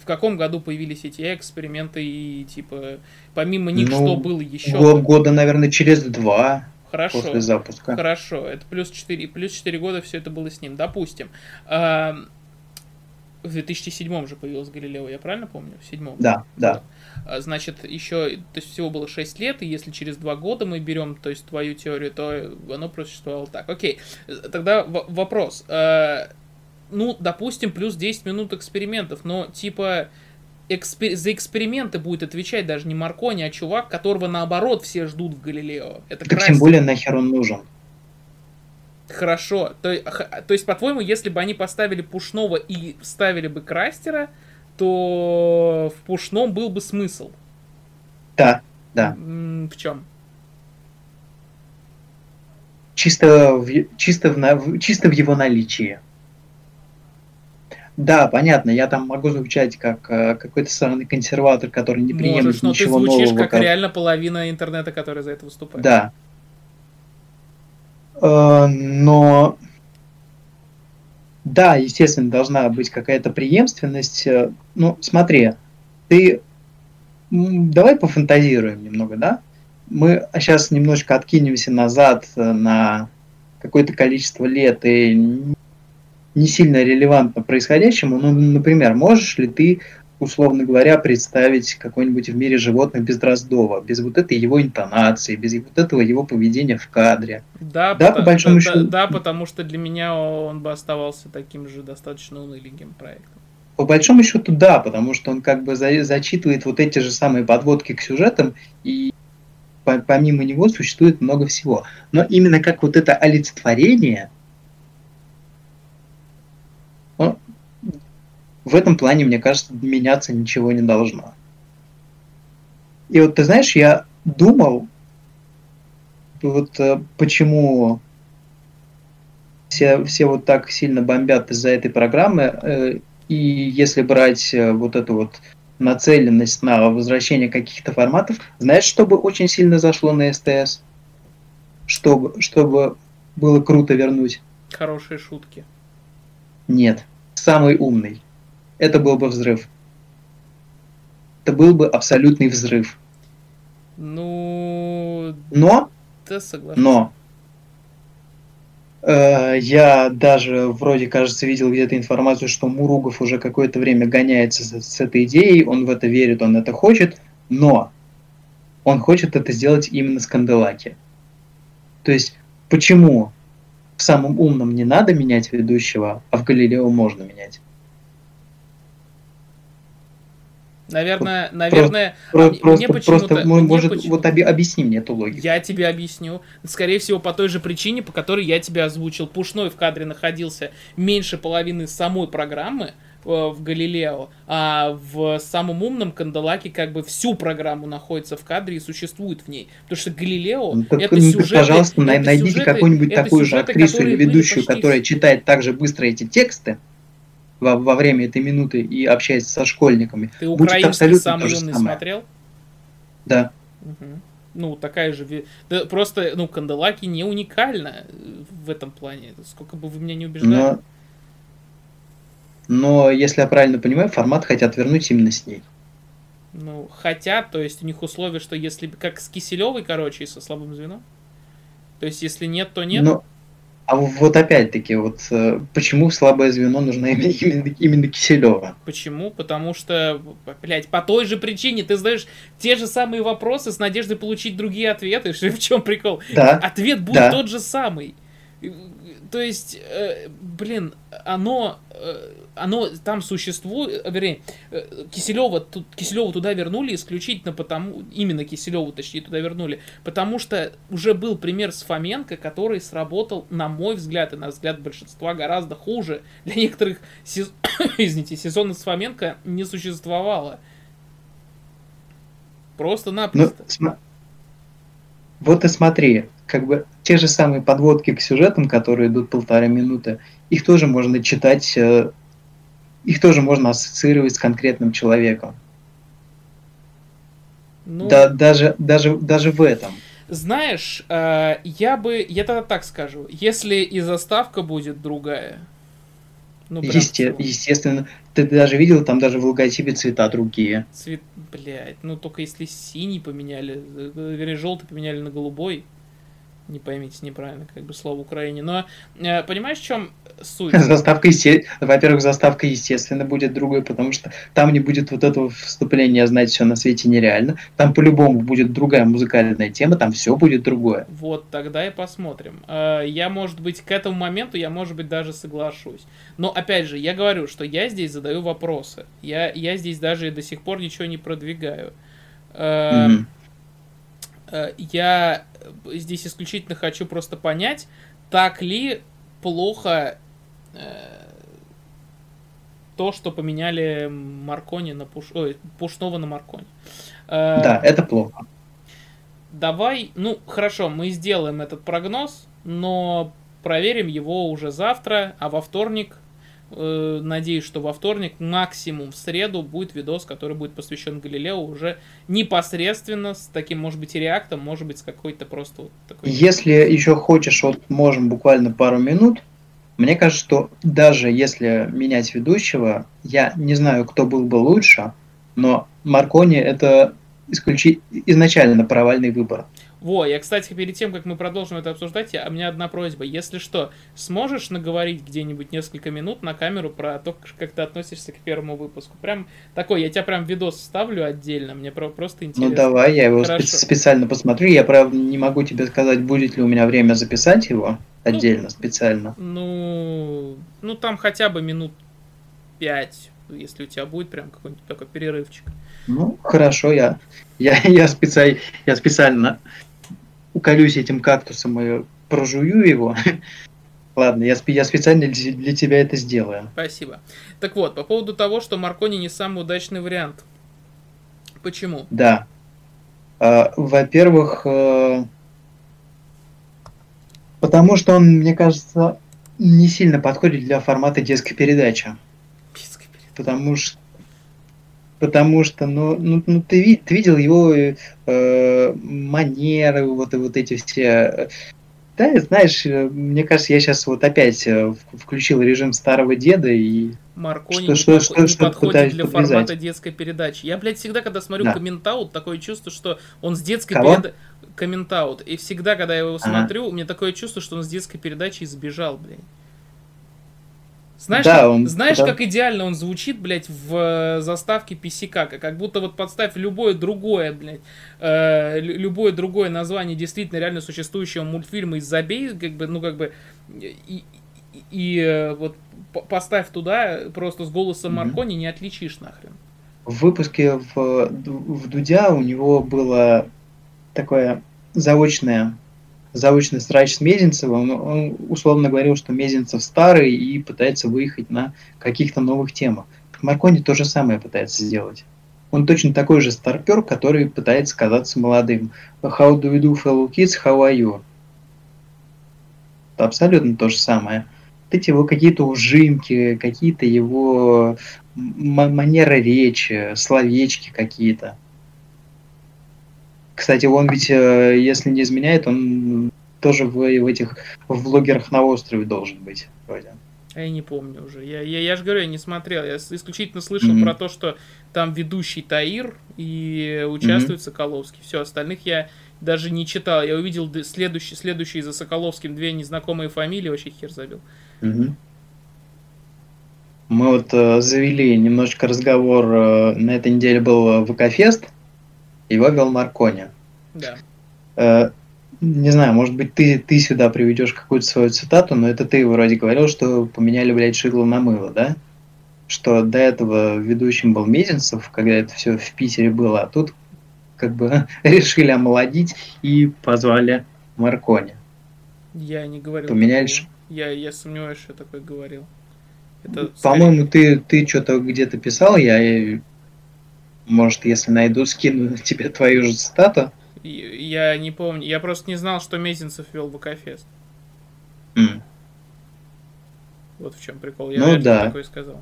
каком году появились эти эксперименты и типа помимо них ну, что было еще? Год, года, наверное, через два. Хорошо. После запуска. Хорошо. Это плюс 4, плюс 4 года все это было с ним. Допустим. А, в 2007 же появилась Галилео, я правильно помню? В седьмом? Да, да. А, значит, еще, то есть всего было 6 лет, и если через 2 года мы берем, то есть твою теорию, то оно просуществовало так. Окей, тогда вопрос. А, ну, допустим, плюс 10 минут экспериментов, но типа экспер... за эксперименты будет отвечать даже не Маркони, а чувак, которого наоборот все ждут в Галилео. Это так тем более нахер он нужен. Хорошо. То, то есть, по-твоему, если бы они поставили Пушного и ставили бы Крастера, то в Пушном был бы смысл. Да, да. В чем? Чисто в, чисто в, чисто в его наличии. Да, понятно, я там могу звучать как э, какой-то странный консерватор, который не приемлет Можешь, но ничего ты звучишь нового, как, как реально половина интернета, которая за это выступает. Да. Э, но да, естественно, должна быть какая-то преемственность. Э, ну, смотри, ты давай пофантазируем немного, да? Мы сейчас немножко откинемся назад э, на какое-то количество лет и не сильно релевантно происходящему. Ну, например, можешь ли ты, условно говоря, представить какой-нибудь в мире животных без Дроздова, без вот этой его интонации, без вот этого его поведения в кадре? Да, да, по большому да, счету. Да, потому что для меня он бы оставался таким же достаточно уныленьким проектом. По большому счету, да, потому что он как бы за, зачитывает вот эти же самые подводки к сюжетам, и помимо него существует много всего. Но именно как вот это олицетворение – в этом плане, мне кажется, меняться ничего не должно. И вот ты знаешь, я думал, вот э, почему все, все вот так сильно бомбят из-за этой программы, э, и если брать э, вот эту вот нацеленность на возвращение каких-то форматов. Знаешь, что бы очень сильно зашло на СТС? Чтобы, чтобы было круто вернуть. Хорошие шутки. Нет. Самый умный. Это был бы взрыв. Это был бы абсолютный взрыв. Ну... Но... Да, согласен. Но... Э, я даже вроде, кажется, видел где-то информацию, что Муругов уже какое-то время гоняется с, с этой идеей, он в это верит, он это хочет, но он хочет это сделать именно с Канделаки. То есть, почему в самом умном не надо менять ведущего, а в Галилео можно менять? Наверное, наверное, просто, а мне просто, почему-то... Просто, может, почему... вот оби, объясни мне эту логику. Я тебе объясню. Скорее всего, по той же причине, по которой я тебе озвучил. Пушной в кадре находился меньше половины самой программы э, в Галилео, а в самом умном Канделаке как бы всю программу находится в кадре и существует в ней. Потому что Галилео ну, так, это ну, сюжеты... Пожалуйста, это найдите какую-нибудь такую сюжеты, же актрису или ведущую, которая читает так же быстро эти тексты, во, во время этой минуты и общаясь со школьниками. Ты украинский самый умный смотрел? Да. Угу. Ну, такая же... Да, просто, ну, Канделаки не уникальна в этом плане. Сколько бы вы меня не убеждали. Но, но, если я правильно понимаю, формат хотят вернуть именно с ней. Ну, хотят, то есть у них условия, что если... Как с Киселевой, короче, и со слабым звеном? То есть, если нет, то нет? Но, а вот опять-таки, вот э, почему слабое звено нужно именно, именно, именно Киселева? Почему? Потому что, блядь, по той же причине ты знаешь те же самые вопросы с надеждой получить другие ответы. В чем прикол? Да. Ответ будет да. тот же самый. То есть, э, блин, оно, э, оно там существует, э, вернее, э, Киселева, тут, Киселеву туда вернули исключительно потому, именно Киселеву, точнее, туда вернули, потому что уже был пример с Фоменко, который сработал, на мой взгляд, и на взгляд большинства, гораздо хуже. Для некоторых, сез... извините, сезона с Фоменко не существовало. Просто-напросто. Ну, вот и смотри, как бы те же самые подводки к сюжетам, которые идут полтора минуты, их тоже можно читать, э, их тоже можно ассоциировать с конкретным человеком. Ну, да, даже, даже, даже в этом. Знаешь, э, я бы, я тогда так скажу, если и заставка будет другая, ну, Есте, естественно, ты даже видел, там даже в логотипе цвета другие. Цвет, блядь, ну только если синий поменяли, э, вернее, желтый поменяли на голубой, не поймите неправильно, как бы слово Украине. Но э, понимаешь, в чем суть? Заставка, есте... во-первых, заставка, естественно, будет другой, потому что там не будет вот этого вступления «Знать все на свете нереально». Там по-любому будет другая музыкальная тема, там все будет другое. Вот, тогда и посмотрим. Э, я, может быть, к этому моменту, я, может быть, даже соглашусь. Но, опять же, я говорю, что я здесь задаю вопросы. Я, я здесь даже до сих пор ничего не продвигаю. Mm-hmm. Я здесь исключительно хочу просто понять, так ли плохо э, то, что поменяли Маркони на Пуш... Ой, Пушного на Маркони. Э, да, это плохо. Давай, ну хорошо, мы сделаем этот прогноз, но проверим его уже завтра, а во вторник Э, надеюсь, что во вторник, максимум в среду, будет видос, который будет посвящен Галилео уже непосредственно с таким, может быть, и реактом, может быть, с какой-то просто вот такой... Если еще хочешь, вот можем буквально пару минут. Мне кажется, что даже если менять ведущего, я не знаю, кто был бы лучше, но Маркони это исключи... изначально провальный выбор. Во, я, кстати, перед тем, как мы продолжим это обсуждать, я, у меня одна просьба. Если что, сможешь наговорить где-нибудь несколько минут на камеру про то, как ты относишься к первому выпуску? Прям такой, я тебя прям видос ставлю отдельно, мне про просто ну, интересно. Ну давай, я его спе- специально посмотрю. Я, правда, не могу тебе сказать, будет ли у меня время записать его отдельно, ну, специально. Ну, ну там хотя бы минут пять, если у тебя будет прям какой-нибудь такой перерывчик. Ну, хорошо, я, я, я, специально, я специально уколюсь этим кактусом и прожую его. Ладно, я, я специально для тебя это сделаю. Спасибо. Так вот, по поводу того, что Маркони не самый удачный вариант. Почему? Да. А, во-первых, э, потому что он, мне кажется, не сильно подходит для формата детской передачи. Детской передачи. Потому что потому что, ну, ну, ну ты, ты видел его э, манеры, вот, вот эти все да, знаешь, э, мне кажется, я сейчас вот опять э, включил режим старого деда и... Маркони что, не, что, что, не что, подходит для подвязать. формата детской передачи. Я, блядь, всегда, когда смотрю да. комментаут, такое чувство, что он с детской передачи... Комментаут. И всегда, когда я его ага. смотрю, у меня такое чувство, что он с детской передачи сбежал, блядь. Знаешь, да, как, он, знаешь, да. как идеально он звучит, блядь, в э, заставке PCK, как будто вот подставь любое другое, блядь, э, любое другое название действительно реально существующего мультфильма из Забей, как бы, ну, как бы, и, и, и э, вот поставь туда просто с голосом mm-hmm. Маркони не отличишь нахрен. В выпуске в, в Дудя у него было такое заочное заочный срач с Мезенцевым, он условно говорил, что Мезенцев старый и пытается выехать на каких-то новых темах. Маркони то же самое пытается сделать. Он точно такой же старпер, который пытается казаться молодым. How do you do, fellow kids? How are you? Это абсолютно то же самое. Вот эти его какие-то ужимки, какие-то его манеры речи, словечки какие-то. Кстати, он ведь, э, если не изменяет, он тоже в, в этих в блогерах на острове должен быть вроде. А я не помню уже. Я, я, я же говорю, я не смотрел. Я исключительно слышал mm-hmm. про то, что там ведущий Таир и участвует mm-hmm. Соколовский. Все, остальных я даже не читал. Я увидел следующий, следующий за Соколовским две незнакомые фамилии, вообще хер забил. Mm-hmm. Мы вот э, завели немножечко разговор. Э, на этой неделе был ВК-фест. Его вел Маркони. Да. Э, не знаю, может быть, ты, ты сюда приведешь какую-то свою цитату, но это ты вроде говорил, что поменяли, блядь, шигло на мыло, да? Что до этого ведущим был Мезенцев, когда это все в Питере было, а тут как бы решили омолодить и позвали Маркони. Я не говорил. Поменяли Я, я сомневаюсь, что я такое говорил. Это, По-моему, ты, ты что-то где-то писал, я может, если найду, скину тебе твою же цитату. Я не помню. Я просто не знал, что Мезенцев вел ВК-фест. Mm. Вот в чем прикол. Я ну да. такое сказал.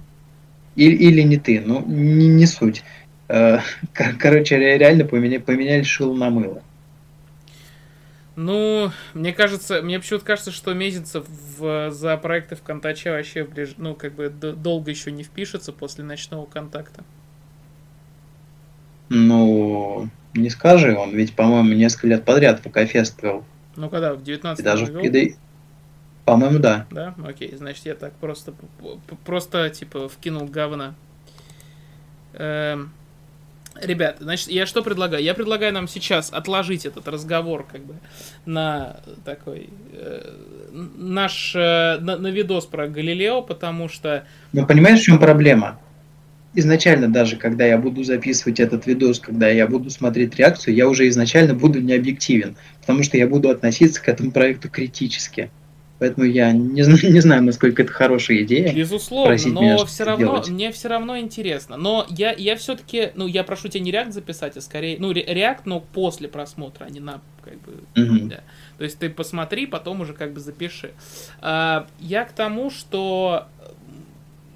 Или, или не ты, ну не, не суть. Э, короче, реально поменяли, поменяли шило на мыло. Ну, мне кажется, мне почему-то кажется, что Мезенцев в, за проекты в Контаче вообще ближ, ну, как бы долго еще не впишется после ночного контакта. Ну, не скажи, он ведь, по-моему, несколько лет подряд в КФС вел. Ну, когда, в 19 даже в КД... По-моему, да. Да? Окей, значит, я так просто, просто, типа, вкинул говна. Эм... Ребят, значит, я что предлагаю? Я предлагаю нам сейчас отложить этот разговор, как бы, на такой э, наш э, на, на видос про Галилео, потому что. Ну, понимаешь, в чем проблема? Изначально даже, когда я буду записывать этот видос, когда я буду смотреть реакцию, я уже изначально буду не объективен, потому что я буду относиться к этому проекту критически. Поэтому я не, не знаю, насколько это хорошая идея. Безусловно, но меня, все равно делать. мне все равно интересно. Но я, я все-таки, ну, я прошу тебя не реакт записать, а скорее, ну, реакт, но после просмотра, а не на, как бы, угу. да. То есть ты посмотри, потом уже как бы запиши. А, я к тому, что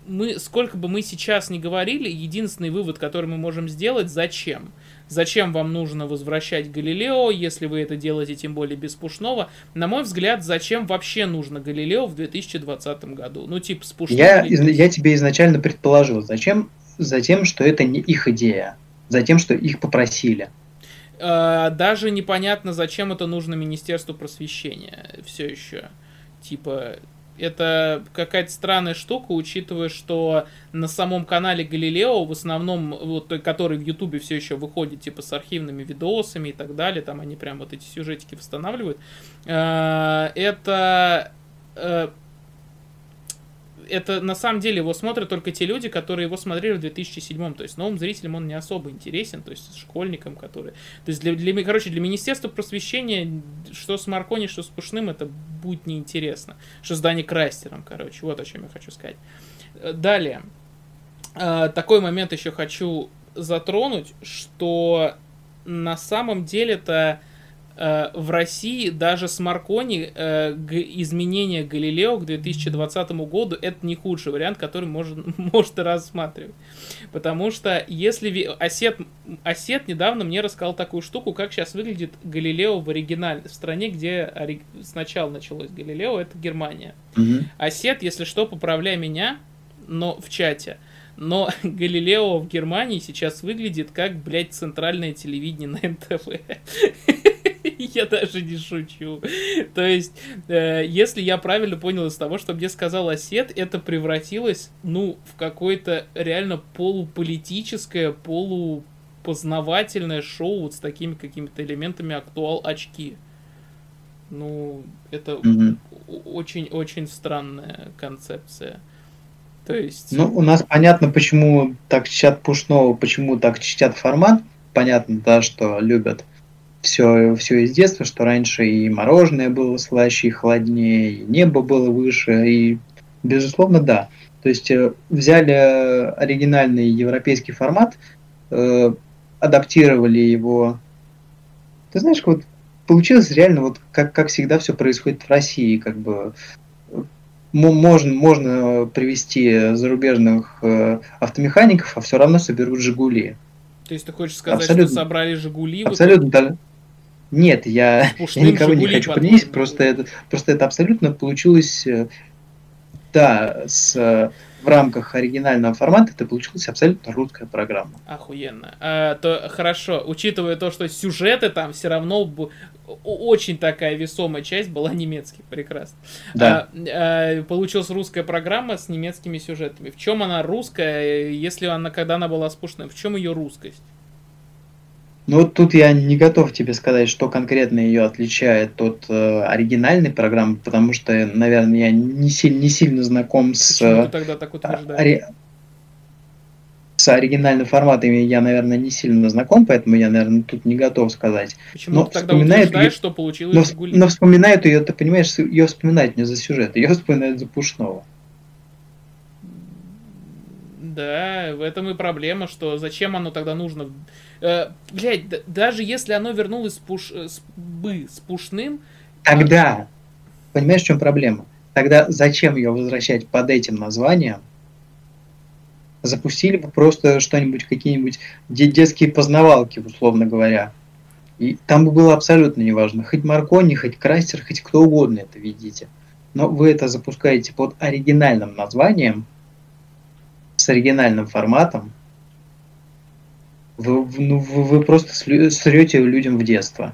мы, сколько бы мы сейчас не говорили, единственный вывод, который мы можем сделать, зачем? Зачем вам нужно возвращать Галилео, если вы это делаете тем более без Пушного? На мой взгляд, зачем вообще нужно Галилео в 2020 году? Ну, типа, с Пушным... Я, я тебе изначально предположил, зачем? Затем, что это не их идея. Затем, что их попросили. А, даже непонятно, зачем это нужно Министерству просвещения все еще. Типа, это какая-то странная штука, учитывая, что на самом канале Галилео, в основном, вот который в Ютубе все еще выходит, типа с архивными видосами и так далее, там они прям вот эти сюжетики восстанавливают, э, это э, это на самом деле его смотрят только те люди, которые его смотрели в 2007 То есть новым зрителям он не особо интересен, то есть школьникам, которые... То есть для, для, короче, для Министерства просвещения, что с Маркони, что с Пушным, это будет неинтересно. Что с Дани Крастером, короче. Вот о чем я хочу сказать. Э, далее. Э, такой момент еще хочу затронуть, что на самом деле-то в России даже с Маркони э, изменение Галилео к 2020 году это не худший вариант, который может, может рассматривать. Потому что если... Осет, Осет недавно мне рассказал такую штуку, как сейчас выглядит Галилео в оригинале. В стране, где сначала началось Галилео, это Германия. Угу. Осет, если что, поправляй меня, но в чате. Но Галилео в Германии сейчас выглядит как, блядь, центральное телевидение на НТВ. Я даже не шучу. То есть, э, если я правильно понял из того, что мне сказал Осет, это превратилось, ну, в какое-то реально полуполитическое, полупознавательное шоу вот с такими какими-то элементами актуал очки. Ну, это очень-очень mm-hmm. странная концепция. То есть... Ну, у нас понятно, почему так чтят Пушного, почему так чтят формат. Понятно, да, что любят все, все из детства, что раньше и мороженое было слаще, и холоднее, и небо было выше, и, безусловно, да. То есть э, взяли оригинальный европейский формат, э, адаптировали его. Ты знаешь, вот получилось реально вот как, как всегда все происходит в России, как бы можно, можно привести зарубежных э, автомехаников, а все равно соберут Жигули. То есть ты хочешь сказать, абсолютно, что собрали Жигули? Абсолютно, да. Нет, я, я никого не хочу поднять, просто это, просто это абсолютно получилось, э, да, с, в рамках оригинального формата это получилась абсолютно русская программа. Охуенно. А, то хорошо, учитывая то, что сюжеты там все равно очень такая весомая часть была немецкий, прекрасно. Да. А, а, получилась русская программа с немецкими сюжетами. В чем она русская, если она, когда она была спушной, в чем ее русскость? Ну, тут я не готов тебе сказать, что конкретно ее отличает от э, оригинальной программы, потому что, наверное, я не, сильно, не сильно знаком с... Почему ты тогда так утверждаешь? Ори... С оригинальным форматами я, наверное, не сильно знаком, поэтому я, наверное, тут не готов сказать. Почему но ты тогда утверждаешь, ее... что получилось но, но вспоминают ее, ты понимаешь, ее вспоминают не за сюжет, ее вспоминают за Пушного. Да, в этом и проблема, что зачем оно тогда нужно Э, блядь, даже если оно вернулось с пуш, э, с, бы с пушным... Тогда, понимаешь, в чем проблема? Тогда зачем ее возвращать под этим названием? Запустили бы просто что-нибудь, какие-нибудь детские познавалки, условно говоря. И там бы было абсолютно неважно. Хоть Маркони, хоть Крастер, хоть кто угодно это видите. Но вы это запускаете под оригинальным названием, с оригинальным форматом, вы, ну, вы просто срете людям в детство.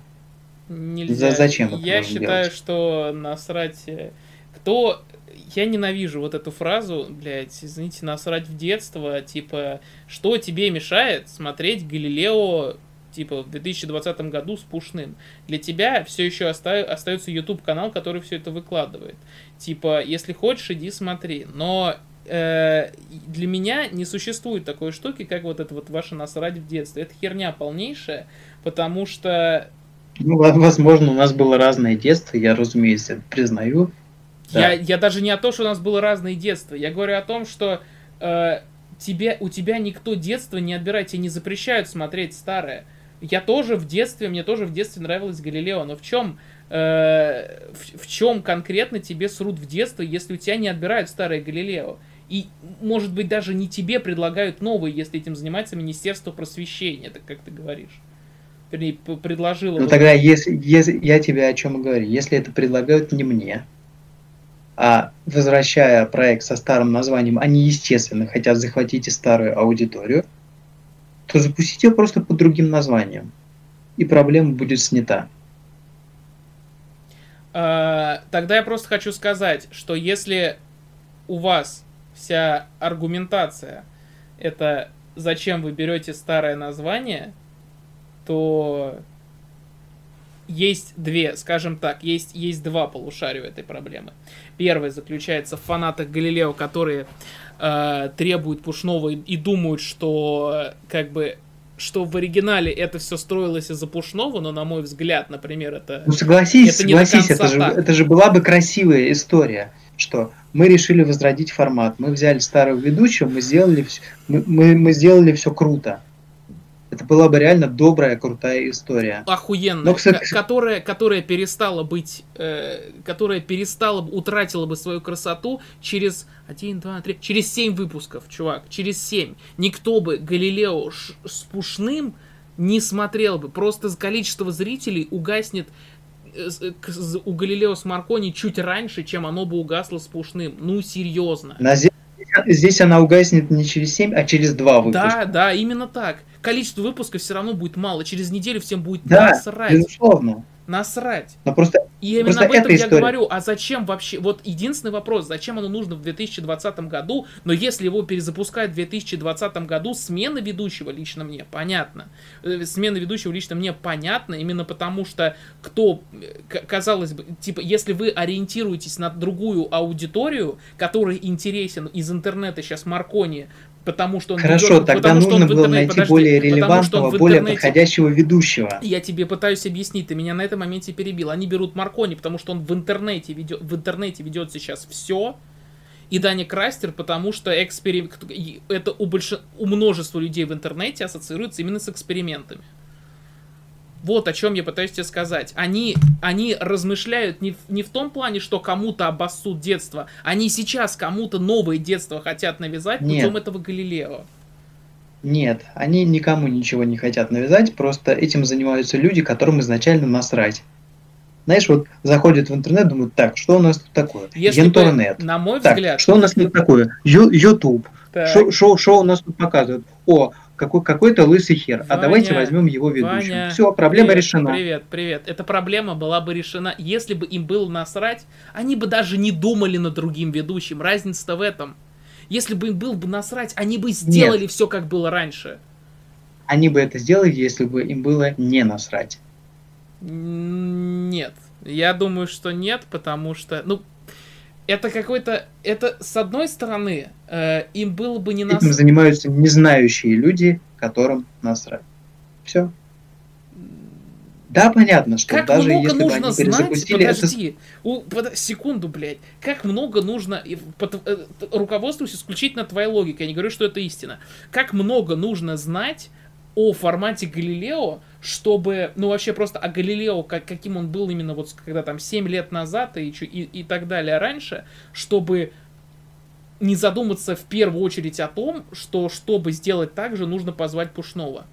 Нельзя. За, зачем это Я считаю, делать? что насрать... Э, кто... Я ненавижу вот эту фразу, блядь, извините, насрать в детство, типа, что тебе мешает смотреть Галилео типа в 2020 году с Пушным. Для тебя все еще оста- остается YouTube канал, который все это выкладывает. Типа, если хочешь, иди смотри. Но э, для меня не существует такой штуки, как вот это вот ваше насрать в детстве. Это херня полнейшая, потому что... Ну, возможно, у нас было разное детство, я, разумеется, признаю. Да. Я, я даже не о том, что у нас было разное детство. Я говорю о том, что э, тебе, у тебя никто детство не отбирает, тебе не запрещают смотреть старое. Я тоже в детстве, мне тоже в детстве нравилось Галилео, но в чем э, в, в чем конкретно тебе срут в детство, если у тебя не отбирают старое Галилео? И, может быть, даже не тебе предлагают новые, если этим занимается Министерство просвещения, так как ты говоришь. Вернее, предложило... Ну тогда, если, если я тебе о чем говорю, если это предлагают не мне, а возвращая проект со старым названием, они, естественно, хотят захватить и старую аудиторию, то запустите его просто под другим названием, и проблема будет снята. А, тогда я просто хочу сказать, что если у вас вся аргументация это зачем вы берете старое название, то есть две, скажем так, есть, есть два полушария этой проблемы. Первый заключается в фанатах Галилео, которые э, требуют пушного и, и думают, что как бы что в оригинале это все строилось из-за пушного, но на мой взгляд, например, это. Ну согласись, это согласись, это же, это же была бы красивая история что мы решили возродить формат. Мы взяли старого ведущего, мы сделали все, мы, мы, мы сделали все круто. Это была бы реально добрая, крутая история. Охуенная. Но, кстати... которая, которая перестала быть, э, которая перестала, утратила бы свою красоту через 1, 2, 3, через 7 выпусков, чувак, через 7. Никто бы Галилео с Пушным не смотрел бы. Просто количество зрителей угаснет у Галилео с Маркони чуть раньше, чем оно бы угасло с Пушным. Ну, серьезно. На здесь она угаснет не через 7, а через 2 выпуска. Да, да, именно так. Количество выпусков все равно будет мало. Через неделю всем будет да, насрать. безусловно. Насрать. Но просто, и именно просто об этом я история. говорю. А зачем вообще? Вот единственный вопрос, зачем оно нужно в 2020 году, но если его перезапускать в 2020 году, смена ведущего лично мне понятно. Э, смена ведущего лично мне понятно, именно потому что кто, казалось бы, типа, если вы ориентируетесь на другую аудиторию, которая интересен из интернета сейчас Маркони, потому что он Хорошо, ведет, тогда нужно было найти подожди, более релевантного, интернете... более подходящего ведущего. Я тебе пытаюсь объяснить, ты меня на этом моменте перебил. Они берут Маркони, потому что он в интернете ведет, в интернете ведет сейчас все, и Дани Крастер, потому что эксперим... это у, больш... у множества людей в интернете ассоциируется именно с экспериментами. Вот о чем я пытаюсь тебе сказать. Они, они размышляют не в, не в том плане, что кому-то обоссут детство. Они сейчас кому-то новое детство хотят навязать Нет. путем этого Галилео. Нет, они никому ничего не хотят навязать, просто этим занимаются люди, которым изначально насрать. Знаешь, вот заходят в интернет, думают, так, что у нас тут такое? Если Интернет. Бы, на мой так, взгляд... Что у нас тут такое? Ютуб. Что у нас тут показывают? О, какой, какой-то лысый хер, Ваня, а давайте возьмем его ведущим. Ваня, Все, проблема привет, решена. Привет, привет. Эта проблема была бы решена, если бы им было насрать, они бы даже не думали над другим ведущим. Разница-то в этом. Если бы им было бы насрать, они бы сделали нет. все, как было раньше. Они бы это сделали, если бы им было не насрать. Нет. Я думаю, что нет, потому что, ну, это какой-то, это с одной стороны, э, им было бы не нас... Этим занимаются незнающие люди, которым насрать. Все. Да, понятно, что как даже много если нужно бы они знать, подожди, это... у, под, секунду, блядь, как много нужно, под, э, руководствуюсь исключительно твоей логикой, я не говорю, что это истина, как много нужно знать о формате Галилео, чтобы, ну вообще просто о Галилео, как, каким он был именно вот когда там 7 лет назад и, и, и так далее раньше, чтобы не задуматься в первую очередь о том, что чтобы сделать так же, нужно позвать Пушного.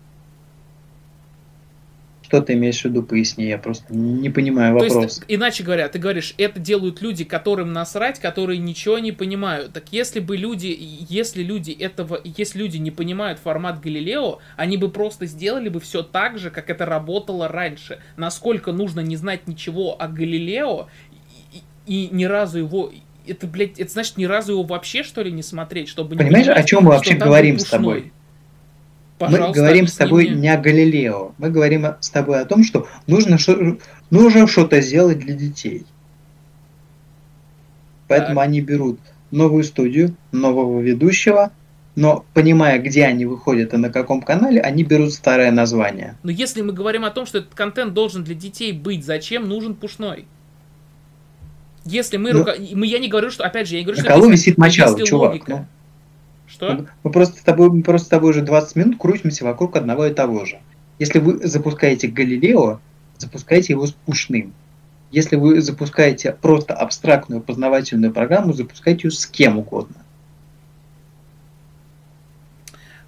Что ты имеешь в виду, поясни, я просто не понимаю вопрос. То есть, иначе говоря, ты говоришь, это делают люди, которым насрать, которые ничего не понимают. Так если бы люди, если люди этого, если люди не понимают формат Галилео, они бы просто сделали бы все так же, как это работало раньше. Насколько нужно не знать ничего о Галилео и, и ни разу его это, блядь, это значит ни разу его вообще, что ли, не смотреть, чтобы Понимаешь, о чем мы вообще говорим с тобой? Пожалуйста, мы говорим с тобой мне. не о Галилео. Мы говорим с тобой о том, что нужно, что, нужно что-то сделать для детей. Поэтому так. они берут новую студию, нового ведущего, но понимая, где они выходят и на каком канале, они берут старое название. Но если мы говорим о том, что этот контент должен для детей быть, зачем нужен пушной? Если мы, ну, рука... мы я не говорю, что, опять же, я не говорю, на что... На колу висит мочало, чувак. Логика. Ну. Что? Мы просто с тобой, мы просто с тобой уже 20 минут крутимся вокруг одного и того же. Если вы запускаете Галилео, запускайте его с пушным. Если вы запускаете просто абстрактную познавательную программу, запускайте ее с кем угодно.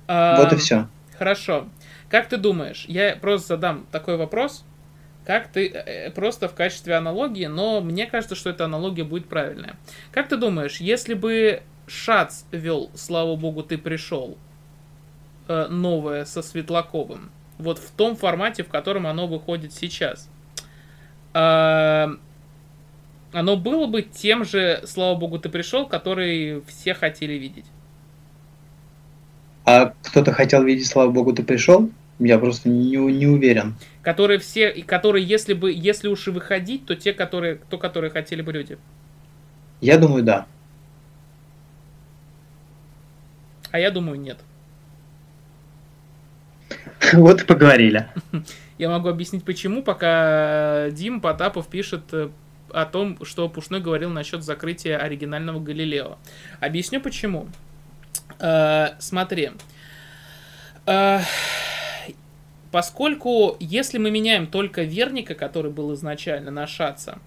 А, вот и все. Хорошо. Как ты думаешь, я просто задам такой вопрос, как ты э, просто в качестве аналогии, но мне кажется, что эта аналогия будет правильная. Как ты думаешь, если бы Шац вел, слава богу, ты пришел. Э, новое со Светлаковым. Вот в том формате, в котором оно выходит сейчас. Э, оно было бы тем же, слава богу, ты пришел, который все хотели видеть. А кто-то хотел видеть, слава богу, ты пришел? Я просто не, не уверен. Которые все, которые, если бы, если уж и выходить, то те, которые, то, которые хотели бы люди. Я думаю, да. А я думаю, нет. Вот и поговорили. Я могу объяснить почему, пока Дим Потапов пишет э, о том, что Пушной говорил насчет закрытия оригинального Галилео. Объясню почему. Э, смотри. Э, поскольку если мы меняем только верника, который был изначально на шаца,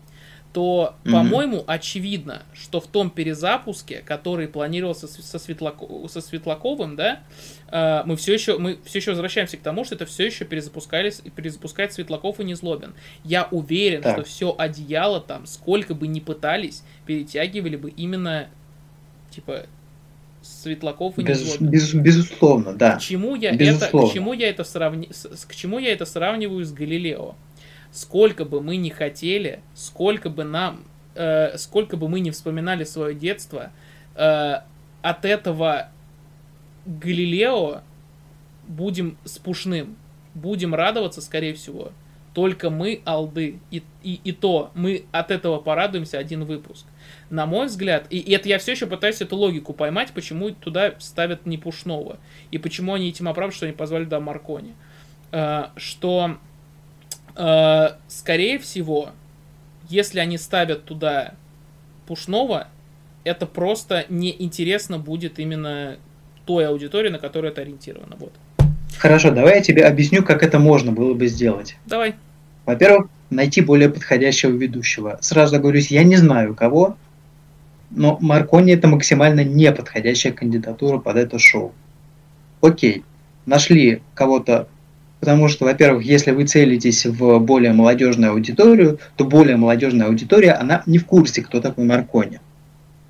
то, mm-hmm. по-моему, очевидно, что в том перезапуске, который планировался со, Светлако... со Светлаковым, да, э, мы все еще мы все еще возвращаемся к тому, что это все еще перезапускались перезапускает Светлаков и Незлобин. Я уверен, так. что все одеяло там, сколько бы ни пытались, перетягивали бы именно типа Светлаков и без, Незлобин. Без, безусловно, да. К чему я безусловно. это, к чему я это сравни... к чему я это сравниваю с Галилео? Сколько бы мы ни хотели, сколько бы нам, э, сколько бы мы ни вспоминали свое детство, э, от этого Галилео будем спушным, будем радоваться, скорее всего, только мы, алды, и, и, и то мы от этого порадуемся один выпуск. На мой взгляд, и, и это я все еще пытаюсь эту логику поймать, почему туда ставят не Пушного, и почему они этим оправдывают, что они позвали до Маркони. Э, что скорее всего, если они ставят туда Пушного, это просто неинтересно будет именно той аудитории, на которую это ориентировано. Вот. Хорошо, давай я тебе объясню, как это можно было бы сделать. Давай. Во-первых, найти более подходящего ведущего. Сразу говорю, я не знаю кого, но Маркони это максимально неподходящая кандидатура под это шоу. Окей, нашли кого-то Потому что, во-первых, если вы целитесь в более молодежную аудиторию, то более молодежная аудитория, она не в курсе, кто такой Маркони.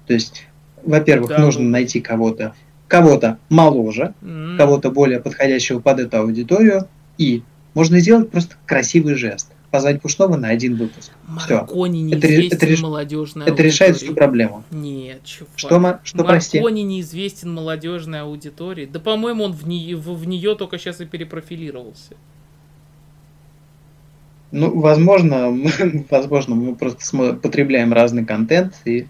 То есть, во-первых, да, нужно найти кого-то, кого-то моложе, mm-hmm. кого-то более подходящего под эту аудиторию, и можно сделать просто красивый жест. Позвать Пушного на один выпуск. Маркони неизвестен это, это, молодежная Это решает всю проблему. Нет, чувак. Что, что прости? Маркони неизвестен молодежной аудитории. Да, по-моему, он в нее, в, в нее только сейчас и перепрофилировался. Ну, возможно, мы, возможно, мы просто потребляем разный контент, и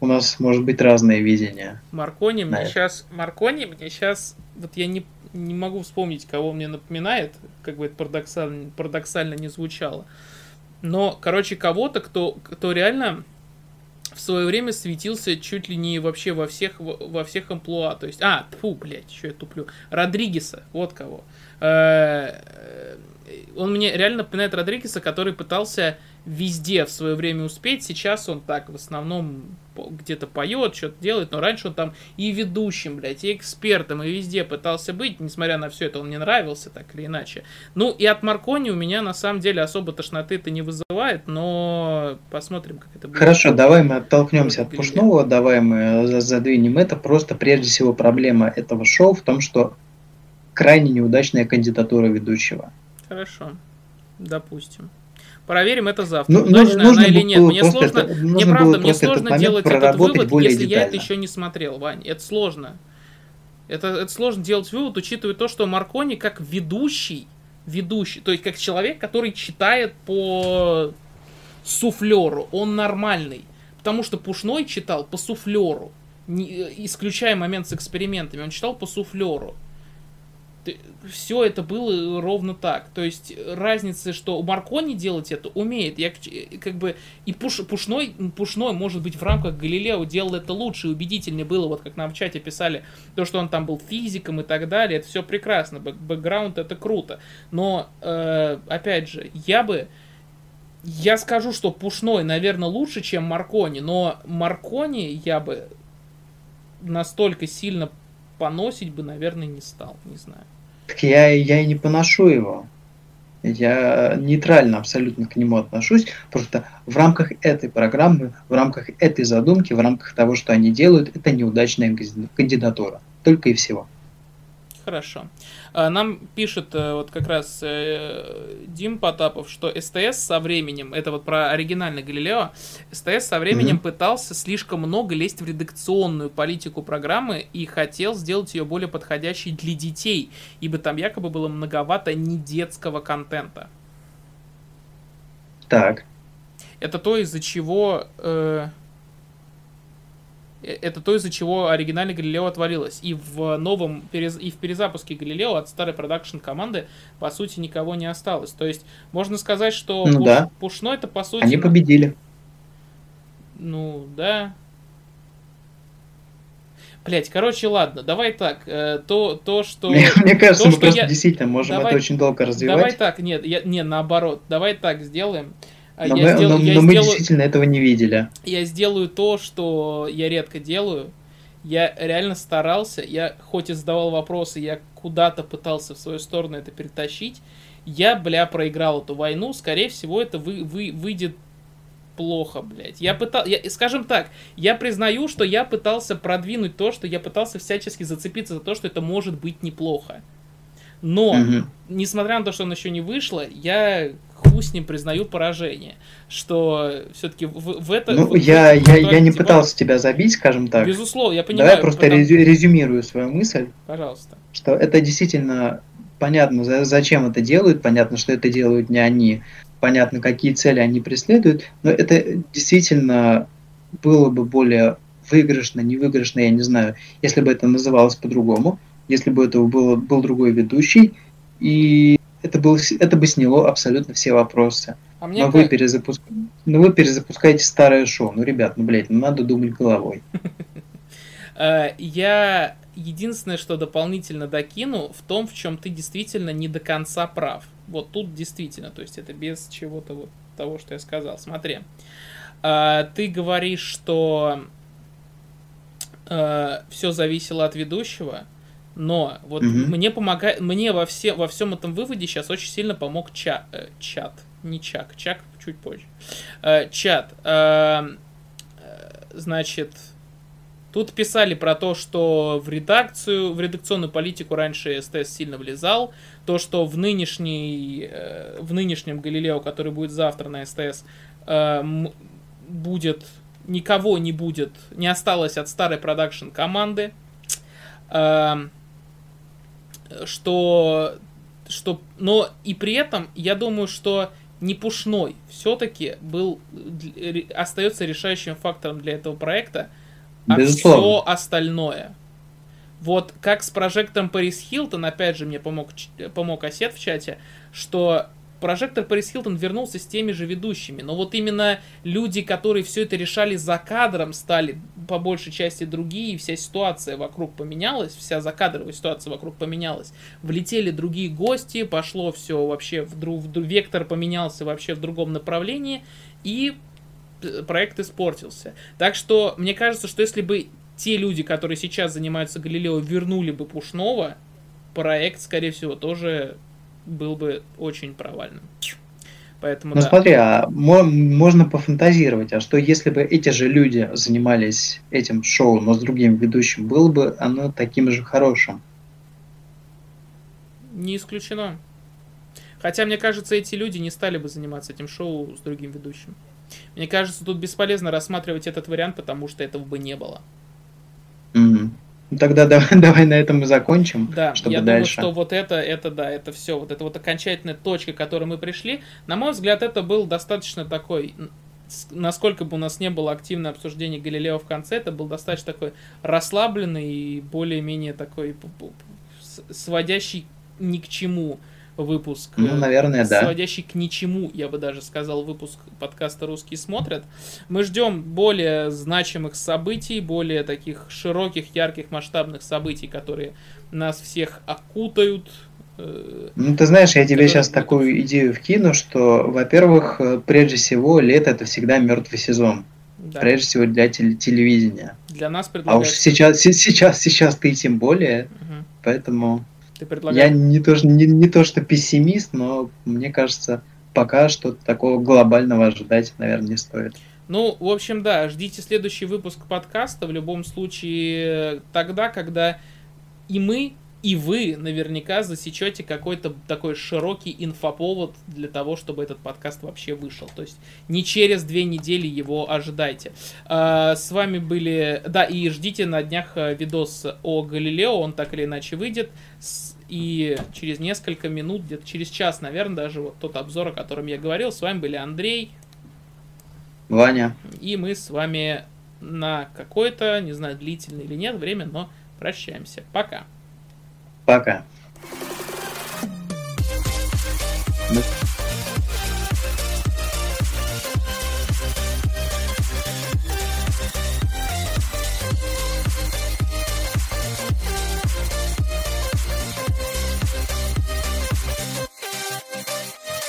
у нас может быть разное видение. Маркони мне сейчас, Маркони мне сейчас, вот я не не могу вспомнить, кого мне напоминает, как бы это парадоксально, парадоксально не звучало. Но, короче, кого-то, кто, кто реально в свое время светился чуть ли не вообще во всех, во всех амплуа. То есть, а, фу, блядь, еще я туплю. Родригеса, вот кого. Э, э, он мне реально напоминает Родригеса, который пытался везде в свое время успеть. Сейчас он так в основном где-то поет, что-то делает, но раньше он там и ведущим, блядь, и экспертом, и везде пытался быть, несмотря на все это, он мне нравился так или иначе. Ну, и от Маркони у меня на самом деле особо тошноты это не вызывает, но посмотрим, как это будет. Хорошо, давай мы оттолкнемся от Пушного, давай мы задвинем это. Просто прежде всего проблема этого шоу в том, что крайне неудачная кандидатура ведущего. Хорошо, допустим. Проверим это завтра. Ну, Удачно нужно, она или нет. Мне сложно, это, мне правда, мне сложно делать этот вывод, если детально. я это еще не смотрел, Вань. Это сложно. Это, это сложно делать вывод, учитывая то, что Маркони как ведущий, ведущий, то есть как человек, который читает по суфлеру, он нормальный. Потому что Пушной читал по суфлеру, не, исключая момент с экспериментами, он читал по суфлеру все это было ровно так. То есть разница, что у Маркони делать это умеет. Я как бы и пуш, пушной, пушной, может быть, в рамках Галилео делал это лучше и убедительнее было, вот как нам в чате писали, то, что он там был физиком и так далее. Это все прекрасно. Бэкграунд это круто. Но, э, опять же, я бы я скажу, что Пушной, наверное, лучше, чем Маркони, но Маркони я бы настолько сильно поносить бы, наверное, не стал, не знаю. Так я, я и не поношу его. Я нейтрально абсолютно к нему отношусь. Просто в рамках этой программы, в рамках этой задумки, в рамках того, что они делают, это неудачная кандидатура. Только и всего. Хорошо. А, нам пишет э, вот как раз э, Дим Потапов, что СТС со временем, это вот про оригинальный Галилео, СТС со временем mm-hmm. пытался слишком много лезть в редакционную политику программы и хотел сделать ее более подходящей для детей, ибо там якобы было многовато недетского контента. Так. Это то, из-за чего... Э, Э, это то, из-за чего оригинальный Галилео отвалилось. И в новом, и в перезапуске Галилео от старой продакшн команды, по сути, никого не осталось. То есть, можно сказать, что ну, Пуш, да. Пушно это, по сути... Они победили. Ну, да. Блять, короче, ладно, давай так. Э, то, то, что. Мне, мне кажется, то, мы просто я... действительно можем давай, это очень долго развивать. Давай так, нет, я, не, наоборот, давай так сделаем. А но, я мы, сдел... но, я но сделаю... мы действительно этого не видели. Я сделаю то, что я редко делаю. Я реально старался, я хоть и задавал вопросы, я куда-то пытался в свою сторону это перетащить. Я, бля, проиграл эту войну. Скорее всего, это вы, вы, выйдет плохо, блядь. Я пытал, я, скажем так, я признаю, что я пытался продвинуть то, что я пытался всячески зацепиться за то, что это может быть неплохо. Но, угу. несмотря на то, что оно еще не вышло, я хуй с ним признаю поражение. Что все-таки в, в это... Ну, в, я, в, я, я не пытался тебя забить, скажем так. Безусловно, я понимаю. Давай просто потому... резюмирую свою мысль. Пожалуйста. Что это действительно понятно, зачем это делают, понятно, что это делают не они, понятно, какие цели они преследуют, но это действительно было бы более выигрышно, невыигрышно, я не знаю, если бы это называлось по-другому, если бы это был, был другой ведущий, и это, был, это бы сняло абсолютно все вопросы. А но, как... вы перезапуск... но вы перезапускаете старое шоу. Ну, ребят, ну, блядь, ну надо думать головой. Э, я единственное, что дополнительно докину, в том, в чем ты действительно не до конца прав. Вот тут действительно, то есть это без чего-то вот того, что я сказал. Смотри, э, ты говоришь, что э, все зависело от ведущего, но вот mm-hmm. мне помогает, мне во, все, во всем этом выводе сейчас очень сильно помог ча, э, чат, не чак, чак чуть позже. Э, чат, э, э значит, Тут писали про то, что в редакцию, в редакционную политику раньше СТС сильно влезал. То, что в, нынешней, э, в нынешнем Галилео, который будет завтра на СТС, э, будет никого не будет, не осталось от старой продакшн команды. Э, что, что, но и при этом я думаю, что не Пушной все-таки был, остается решающим фактором для этого проекта – а все остальное. Вот как с прожектором Парис Хилтон, опять же, мне помог, помог Осет в чате, что прожектор Парис Хилтон вернулся с теми же ведущими. Но вот именно люди, которые все это решали за кадром, стали по большей части другие, и вся ситуация вокруг поменялась, вся закадровая ситуация вокруг поменялась. Влетели другие гости, пошло все вообще, в, друг, в вектор поменялся вообще в другом направлении, и проект испортился. Так что мне кажется, что если бы те люди, которые сейчас занимаются Галилео, вернули бы Пушного, проект, скорее всего, тоже был бы очень провальным. Поэтому, ну да. смотри, а можно пофантазировать, а что если бы эти же люди занимались этим шоу, но с другим ведущим, было бы оно таким же хорошим? Не исключено. Хотя, мне кажется, эти люди не стали бы заниматься этим шоу с другим ведущим. Мне кажется, тут бесполезно рассматривать этот вариант, потому что этого бы не было. Mm-hmm. Тогда давай, давай на этом и закончим. Да, чтобы я дальше. думаю, что вот это, это да, это все, вот это вот окончательная точка, к которой мы пришли. На мой взгляд, это был достаточно такой, насколько бы у нас не было активного обсуждения Галилео в конце, это был достаточно такой расслабленный и более-менее такой сводящий ни к чему выпуск. Ну, э, наверное, да. Сводящий к ничему, я бы даже сказал, выпуск подкаста «Русские смотрят». Мы ждем более значимых событий, более таких широких, ярких, масштабных событий, которые нас всех окутают. Э, ну, ты знаешь, я тебе сейчас такую идею вкину, что, во-первых, э, прежде всего, лето это всегда мертвый сезон. Да. Прежде всего для телевидения. Для нас предлагают... А уж сейчас, сейчас, сейчас ты тем более, угу. поэтому... Ты предлагаешь... Я не то, не, не то что пессимист, но мне кажется, пока что такого глобального ожидать, наверное, не стоит. Ну, в общем, да, ждите следующий выпуск подкаста в любом случае тогда, когда и мы, и вы наверняка засечете какой-то такой широкий инфоповод для того, чтобы этот подкаст вообще вышел. То есть не через две недели его ожидайте. А, с вами были... Да, и ждите на днях э, видос о Галилео, он так или иначе выйдет. И через несколько минут, где-то через час, наверное, даже вот тот обзор, о котором я говорил, с вами были Андрей. Ваня. И мы с вами на какое-то, не знаю, длительное или нет время, но прощаемся. Пока. Пока. Ну,